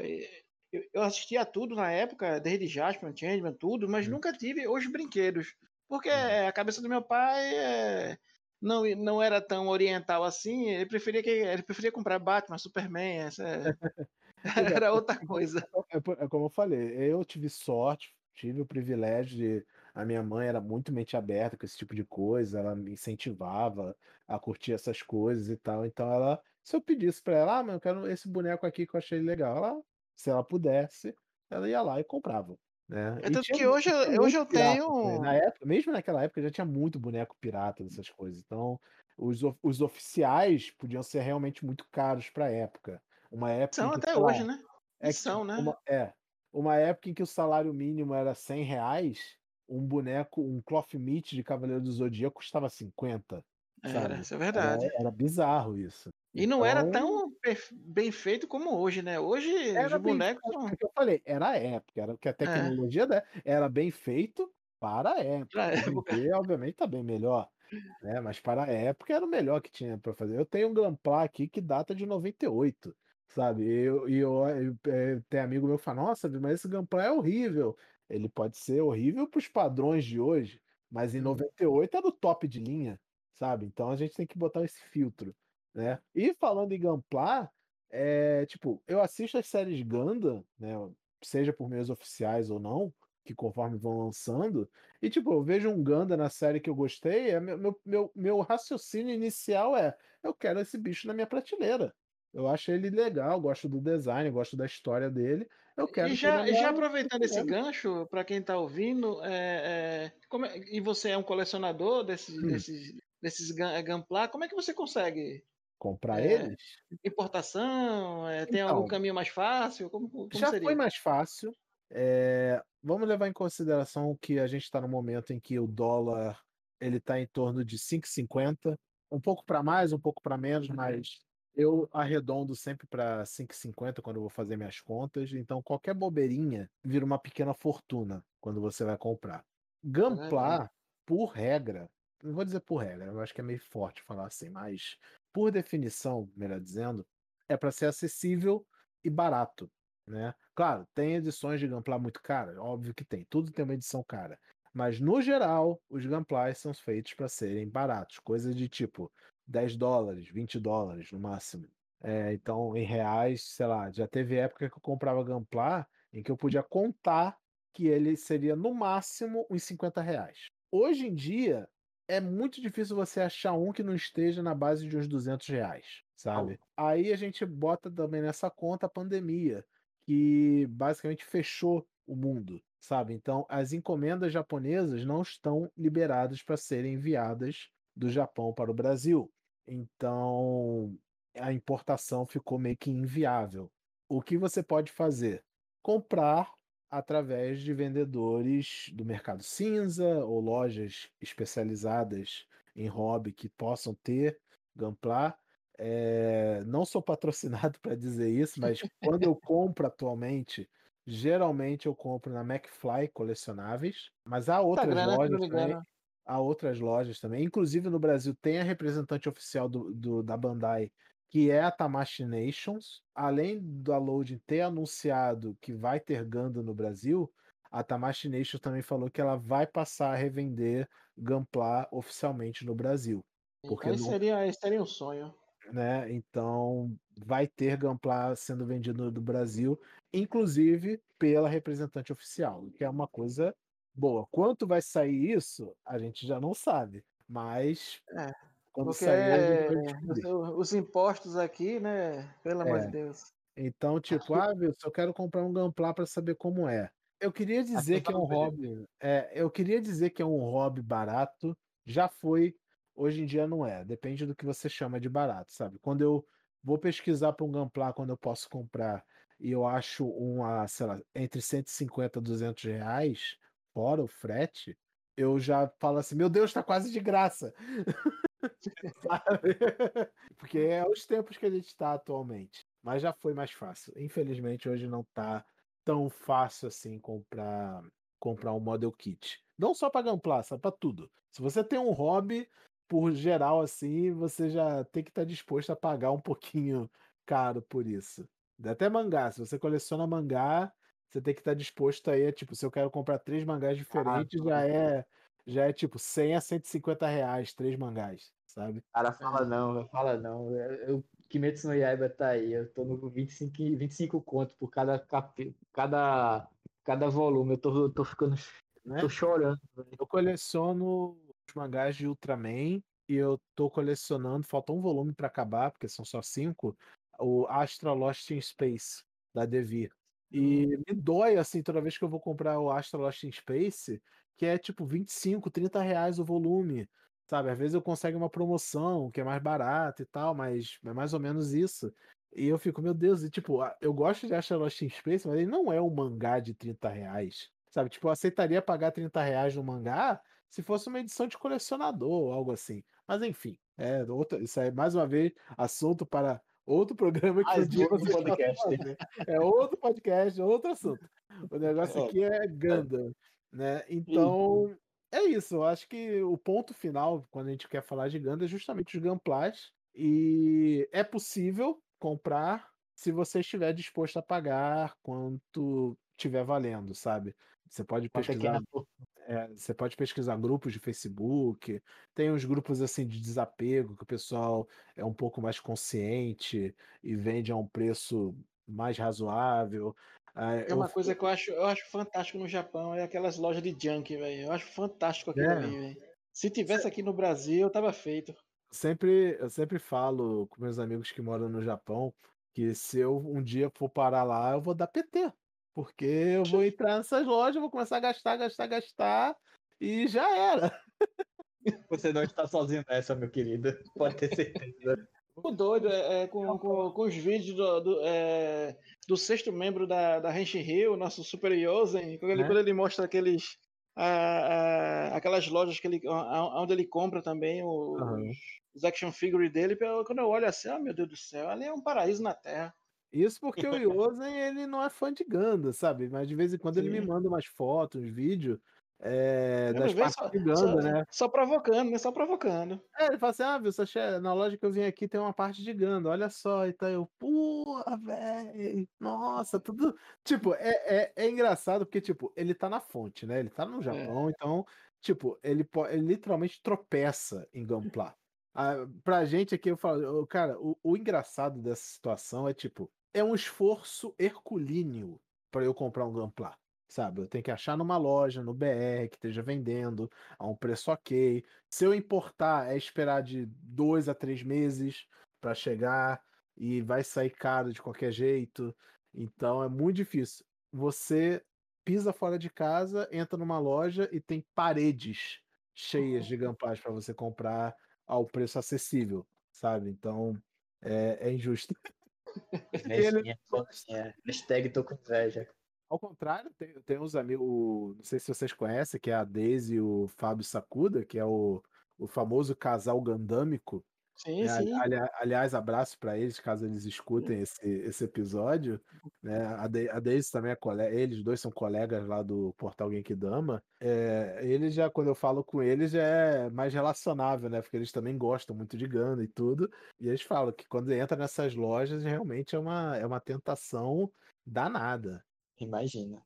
eu assistia tudo na época, desde Jasper, Changeman, tudo, mas hum. nunca tive os brinquedos. Porque hum. a cabeça do meu pai é, não, não era tão oriental assim, ele preferia, que, ele preferia comprar Batman, Superman, essa, era outra coisa. É, é, como eu falei, eu tive sorte, tive o privilégio de. A minha mãe era muito mente aberta com esse tipo de coisa, ela me incentivava a curtir essas coisas e tal. Então ela, se eu pedisse para ela, ah, mas eu quero esse boneco aqui que eu achei legal, ela, se ela pudesse, ela ia lá e comprava. Né? É tanto que hoje, hoje eu pirata, tenho. Né? Na época, mesmo naquela época já tinha muito boneco pirata dessas coisas. Então, os, os oficiais podiam ser realmente muito caros para a época. Uma época. São que, até hoje, né? É são, né? Uma, é. Uma época em que o salário mínimo era 100 reais, um boneco, um cloth meat de Cavaleiro do Zodíaco custava 50. Era, isso é verdade. Era, era bizarro isso. E não era então tão bem feito como hoje, né? Hoje era os bonecos. É eu falei, era a época, era que a é. tecnologia é. era bem feito para a época. Pra época. E, obviamente tá bem melhor. Né? Mas para a época era o melhor que tinha para fazer. Eu tenho um Glamplá aqui que data de 98. Sabe? E eu, eu, eu, eu, tem amigo meu que fala, nossa, mas esse Gunpla é horrível. Ele pode ser horrível para os padrões de hoje, mas em 98 uhum. era o top de linha, sabe? Então a gente tem que botar esse filtro, né? E falando em Gunpla, é, tipo, eu assisto as séries Gundam, né? Seja por meios oficiais ou não, que conforme vão lançando, e tipo, eu vejo um Gundam na série que eu gostei, é, meu, meu, meu raciocínio inicial é, eu quero esse bicho na minha prateleira. Eu acho ele legal, gosto do design, gosto da história dele. Eu quero. E já, já aproveitando esse gancho, para quem está ouvindo, é, é, é, e você é um colecionador desses, hum. desses, desses Gunpla, como é que você consegue comprar é, eles? Importação? É, tem então, algum caminho mais fácil? Como, como já seria? foi mais fácil. É, vamos levar em consideração que a gente está no momento em que o dólar ele está em torno de 5,50, um pouco para mais, um pouco para menos, mas eu arredondo sempre para 5,50 quando eu vou fazer minhas contas. Então, qualquer bobeirinha vira uma pequena fortuna quando você vai comprar. Gamplar, por regra, não vou dizer por regra, eu acho que é meio forte falar assim, mas por definição, melhor dizendo, é para ser acessível e barato. Né? Claro, tem edições de Gamplar muito caras, óbvio que tem, tudo tem uma edição cara. Mas no geral, os Gamplars são feitos para serem baratos, coisas de tipo 10 dólares, 20 dólares no máximo. É, então, em reais, sei lá, já teve época que eu comprava Gamplar em que eu podia contar que ele seria no máximo uns 50 reais. Hoje em dia, é muito difícil você achar um que não esteja na base de uns 200 reais, sabe? Oh. Aí a gente bota também nessa conta a pandemia, que basicamente fechou o mundo, sabe? Então, as encomendas japonesas não estão liberadas para serem enviadas do Japão para o Brasil. Então, a importação ficou meio que inviável. O que você pode fazer? Comprar através de vendedores do mercado cinza ou lojas especializadas em hobby que possam ter Gamplar. É, não sou patrocinado para dizer isso, mas quando eu compro atualmente, geralmente eu compro na McFly colecionáveis, mas há outras tá lojas também, há outras lojas também. Inclusive no Brasil tem a representante oficial do, do da Bandai, que é a Tamashi Nations. Além da Loading ter anunciado que vai ter Gundam no Brasil, a Tamashi Nations também falou que ela vai passar a revender Gunpla oficialmente no Brasil. Porque então, seria, seria um sonho. Né? Então vai ter Gunpla sendo vendido no Brasil, inclusive pela representante oficial, que é uma coisa boa. Quanto vai sair isso, a gente já não sabe. Mas é, quando sair, os impostos aqui, né? Pelo amor de é. Deus. Então, tipo, ah, Wilson, eu quero comprar um Gamplar para saber como é. Eu queria dizer que é um hobby. É, eu queria dizer que é um hobby barato. Já foi, hoje em dia não é. Depende do que você chama de barato, sabe? Quando eu vou pesquisar para um Gamplar, quando eu posso comprar e eu acho um, sei lá, entre 150 e 200 reais, fora o frete, eu já falo assim, meu Deus, tá quase de graça. Porque é os tempos que a gente está atualmente. Mas já foi mais fácil. Infelizmente, hoje não tá tão fácil assim comprar comprar um Model Kit. Não só para Gunpla, para tudo. Se você tem um hobby, por geral assim, você já tem que estar tá disposto a pagar um pouquinho caro por isso. Até mangá, se você coleciona mangá, você tem que estar tá disposto aí, tipo, se eu quero comprar três mangás diferentes, ah, já é já é tipo 100 a 150 reais, três mangás, sabe? Cara, fala não, fala não. Eu, Kimetsu no Yaiba tá aí, eu tô no 25, 25 conto por cada, cada, cada volume, eu tô, tô ficando, né? tô chorando. Eu coleciono os mangás de Ultraman e eu tô colecionando, falta um volume para acabar, porque são só cinco, o Astra Lost in Space, da Devir. E me dói, assim, toda vez que eu vou comprar o Astra Lost in Space, que é tipo 25, 30 reais o volume. Sabe, às vezes eu consigo uma promoção que é mais barata e tal, mas é mais ou menos isso. E eu fico, meu Deus, e tipo, eu gosto de achar Lost in Space, mas ele não é um mangá de 30 reais. Sabe, tipo, eu aceitaria pagar 30 reais no mangá se fosse uma edição de colecionador ou algo assim. Mas enfim, é outra, isso é mais uma vez assunto para outro programa que um dia você podcast. É outro podcast, outro assunto. O negócio aqui é Gundam. Né? Então, é isso. Eu acho que o ponto final, quando a gente quer falar de Ganda, é justamente os Gunplas. E é possível comprar se você estiver disposto a pagar quanto tiver valendo, sabe? Você pode pesquisar. É, você pode pesquisar grupos de Facebook, tem uns grupos assim de desapego que o pessoal é um pouco mais consciente e vende a um preço mais razoável. É uma eu... coisa que eu acho, eu acho fantástico no Japão, é aquelas lojas de junk, velho. Eu acho fantástico aquilo é. ali, velho. Se tivesse aqui no Brasil, eu tava feito. Sempre, eu sempre falo com meus amigos que moram no Japão que se eu um dia for parar lá, eu vou dar PT. Porque eu vou entrar nessas lojas, vou começar a gastar, gastar, gastar e já era. Você não está sozinho nessa, meu querido. Pode ter certeza. O doido é, é com, com, com, os vídeos do, do, é, do sexto membro da, da Henshin Hill, nosso Super Yosen, quando ele, é. quando ele mostra aqueles. aquelas lojas que ele, onde ele compra também os, uhum. os action figures dele, quando eu olho assim, oh, meu Deus do céu, ali é um paraíso na Terra. Isso porque o Yosen, ele não é fã de Ganda, sabe? Mas de vez em quando Sim. ele me manda umas fotos, vídeos é, das partes só, de Ganda, só, né? Só provocando, né? Só provocando. É, ele fala assim: ah, viu, Sachê, na loja que eu vim aqui tem uma parte de Ganda, olha só. E tá eu, porra, velho, nossa, tudo. Tipo, é, é, é, engraçado porque, tipo, ele tá na fonte, né? Ele tá no é. Japão, é. então, tipo, ele, ele literalmente tropeça em Gunpla. Pra gente aqui, eu falo, cara, o, o engraçado dessa situação é, tipo, é um esforço herculíneo para eu comprar um Gunpla sabe? Eu tenho que achar numa loja, no BR, que esteja vendendo a um preço ok. Se eu importar, é esperar de dois a três meses para chegar e vai sair caro de qualquer jeito. Então é muito difícil. Você pisa fora de casa, entra numa loja e tem paredes cheias de gampás para você comprar ao preço acessível, sabe? Então é, é injusto. Ele... É, hashtag tô com inveja. Ao contrário, tem, tem uns amigos, não sei se vocês conhecem, que é a Daisy e o Fábio Sacuda, que é o, o famoso casal gandâmico. Sim, né? sim. Ali, aliás, abraço para eles, caso eles escutem esse, esse episódio. Né? A, de, a Daisy também é colega, eles dois são colegas lá do Portal Genkidama. É, eles já, quando eu falo com eles, já é mais relacionável, né? Porque eles também gostam muito de Ganda e tudo. E eles falam que quando entra nessas lojas, realmente é uma, é uma tentação danada. Imagina.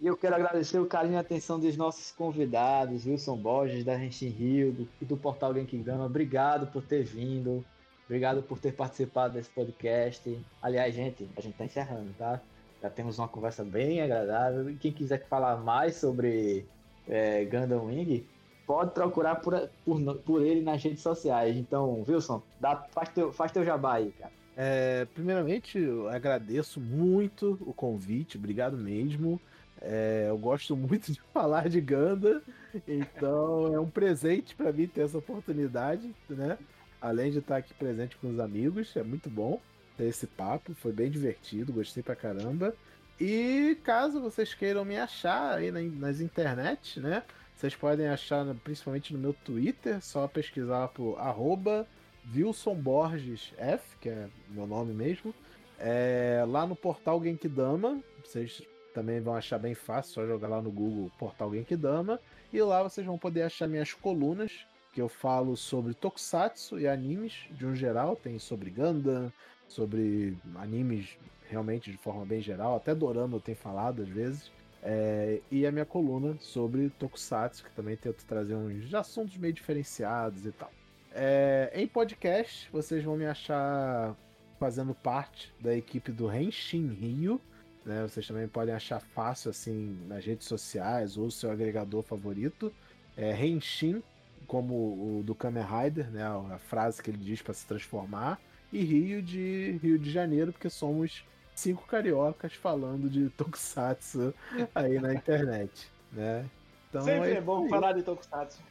E eu quero agradecer o carinho e a atenção dos nossos convidados, Wilson Borges, da Renshin Rio e do Portal Genkigama. Obrigado por ter vindo. Obrigado por ter participado desse podcast. Aliás, gente, a gente tá encerrando, tá? Já temos uma conversa bem agradável. E quem quiser falar mais sobre é, Gundam Wing, pode procurar por, por, por ele nas redes sociais. Então, Wilson, dá, faz, teu, faz teu jabá aí, cara. É, primeiramente, eu agradeço muito o convite, obrigado mesmo. É, eu gosto muito de falar de Ganda, então é um presente para mim ter essa oportunidade, né? Além de estar aqui presente com os amigos, é muito bom ter esse papo, foi bem divertido, gostei pra caramba. E caso vocês queiram me achar aí na- nas internet, né? Vocês podem achar principalmente no meu Twitter, só pesquisar por arroba Wilson Borges F, que é meu nome mesmo. É, lá no portal Genkidama, vocês também vão achar bem fácil, só jogar lá no Google Portal Genkidama. E lá vocês vão poder achar minhas colunas, que eu falo sobre tokusatsu e animes de um geral. Tem sobre Gundam, sobre animes realmente de forma bem geral, até Dorama eu tenho falado às vezes. É, e a minha coluna sobre Tokusatsu, que também tento trazer uns assuntos meio diferenciados e tal. É, em podcast, vocês vão me achar fazendo parte da equipe do Renshin Rio. Né? Vocês também podem achar fácil assim nas redes sociais ou seu agregador favorito. É Renshin, como o do Kamen Rider, né? a frase que ele diz para se transformar. E Rio de Rio de Janeiro, porque somos cinco cariocas falando de Tokusatsu aí na internet, né? Então Sempre é isso bom falar de Tokusatsu.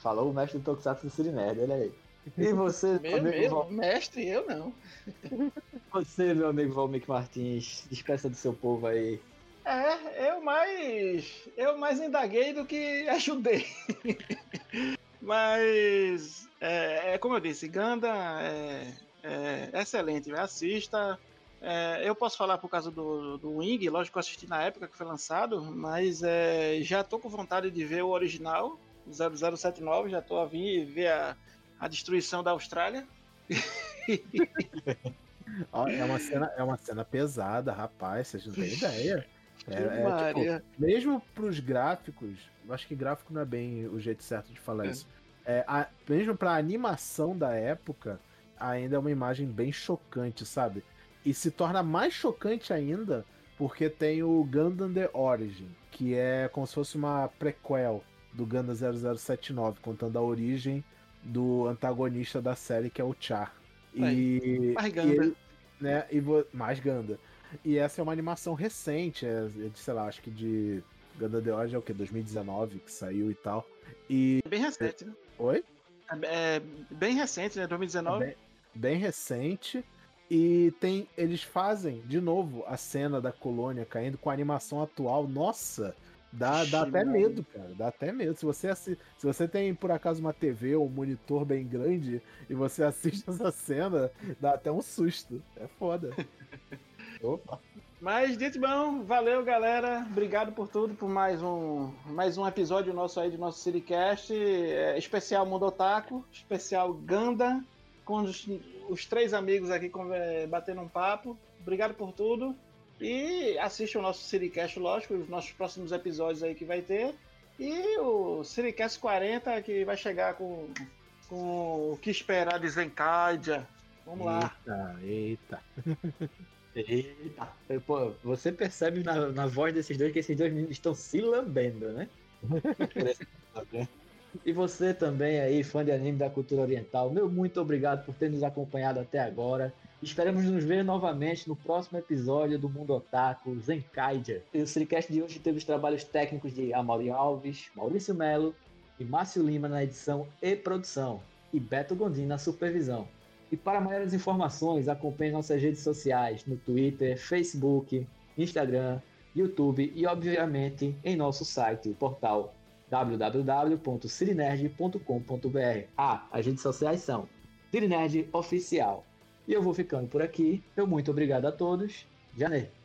Falou o mestre do Tokusatsu do Siri Nerd, olha aí. E você, Meu, amigo meu, Val- mestre, eu não. você, meu amigo Valmir Martins, despeça do seu povo aí. É, eu mais. Eu mais indaguei do que ajudei. Mas é, é como eu disse, Ganda é, é excelente, assista. É, eu posso falar por causa do, do Wing, lógico que eu assisti na época que foi lançado, mas é, já tô com vontade de ver o original, 0079, já tô a vir ver a, a destruição da Austrália. É uma cena, é uma cena pesada, rapaz, vocês não têm ideia. É, é, tipo, mesmo pros gráficos, eu acho que gráfico não é bem o jeito certo de falar É. isso. É, a- mesmo pra animação da época, ainda é uma imagem bem chocante, sabe? E se torna mais chocante ainda porque tem o Gundam The Origin, que é como se fosse uma prequel do Gundam 0079, contando a origem do antagonista da série, que é o Char. E, Mais e Ganda. ele- né, e mais Ganda. E essa é uma animação recente, é, é de, sei lá, acho que de Ganda The Origin é o que? 2019 que saiu e tal. E. É bem recente, né? Oi? É, é bem recente, né? 2019. Bem, bem recente. E tem. Eles fazem de novo a cena da colônia caindo com a animação atual. Nossa! Dá, dá até medo, cara. Dá até medo. Se você, assi- se você tem, por acaso, uma TV ou um monitor bem grande e você assiste essa cena, dá até um susto. É foda. Opa. Mas dito bom, valeu galera, obrigado por tudo, por mais um, mais um episódio nosso aí do nosso Citycast, é, especial Mundo Otaku, especial Ganda, com os, os três amigos aqui com- é, batendo um papo. Obrigado por tudo e assista o nosso Citycast, lógico, os nossos próximos episódios aí que vai ter e o Citycast 40 que vai chegar com, com o que esperar de Zenkaidia. Vamos lá. Eita, eita. Eita. Pô, você percebe na, na voz desses dois que esses dois meninos estão se lambendo, né? E você também aí, fã de anime da cultura oriental, meu muito obrigado por ter nos acompanhado até agora. Esperamos nos ver novamente no próximo episódio do Mundo Otaku Zenkaiger. E o Siricast de hoje teve os trabalhos técnicos de Amaury Alves, Maurício Melo e Márcio Lima na edição e produção, e Beto Gondim na supervisão. E para maiores informações, acompanhe nossas redes sociais no Twitter, Facebook, Instagram, YouTube e, obviamente, em nosso site, o portal www.cirinerd.com.br. Ah, as redes sociais são Cirinerd Oficial. E eu vou ficando por aqui. Eu muito obrigado a todos. Janeiro.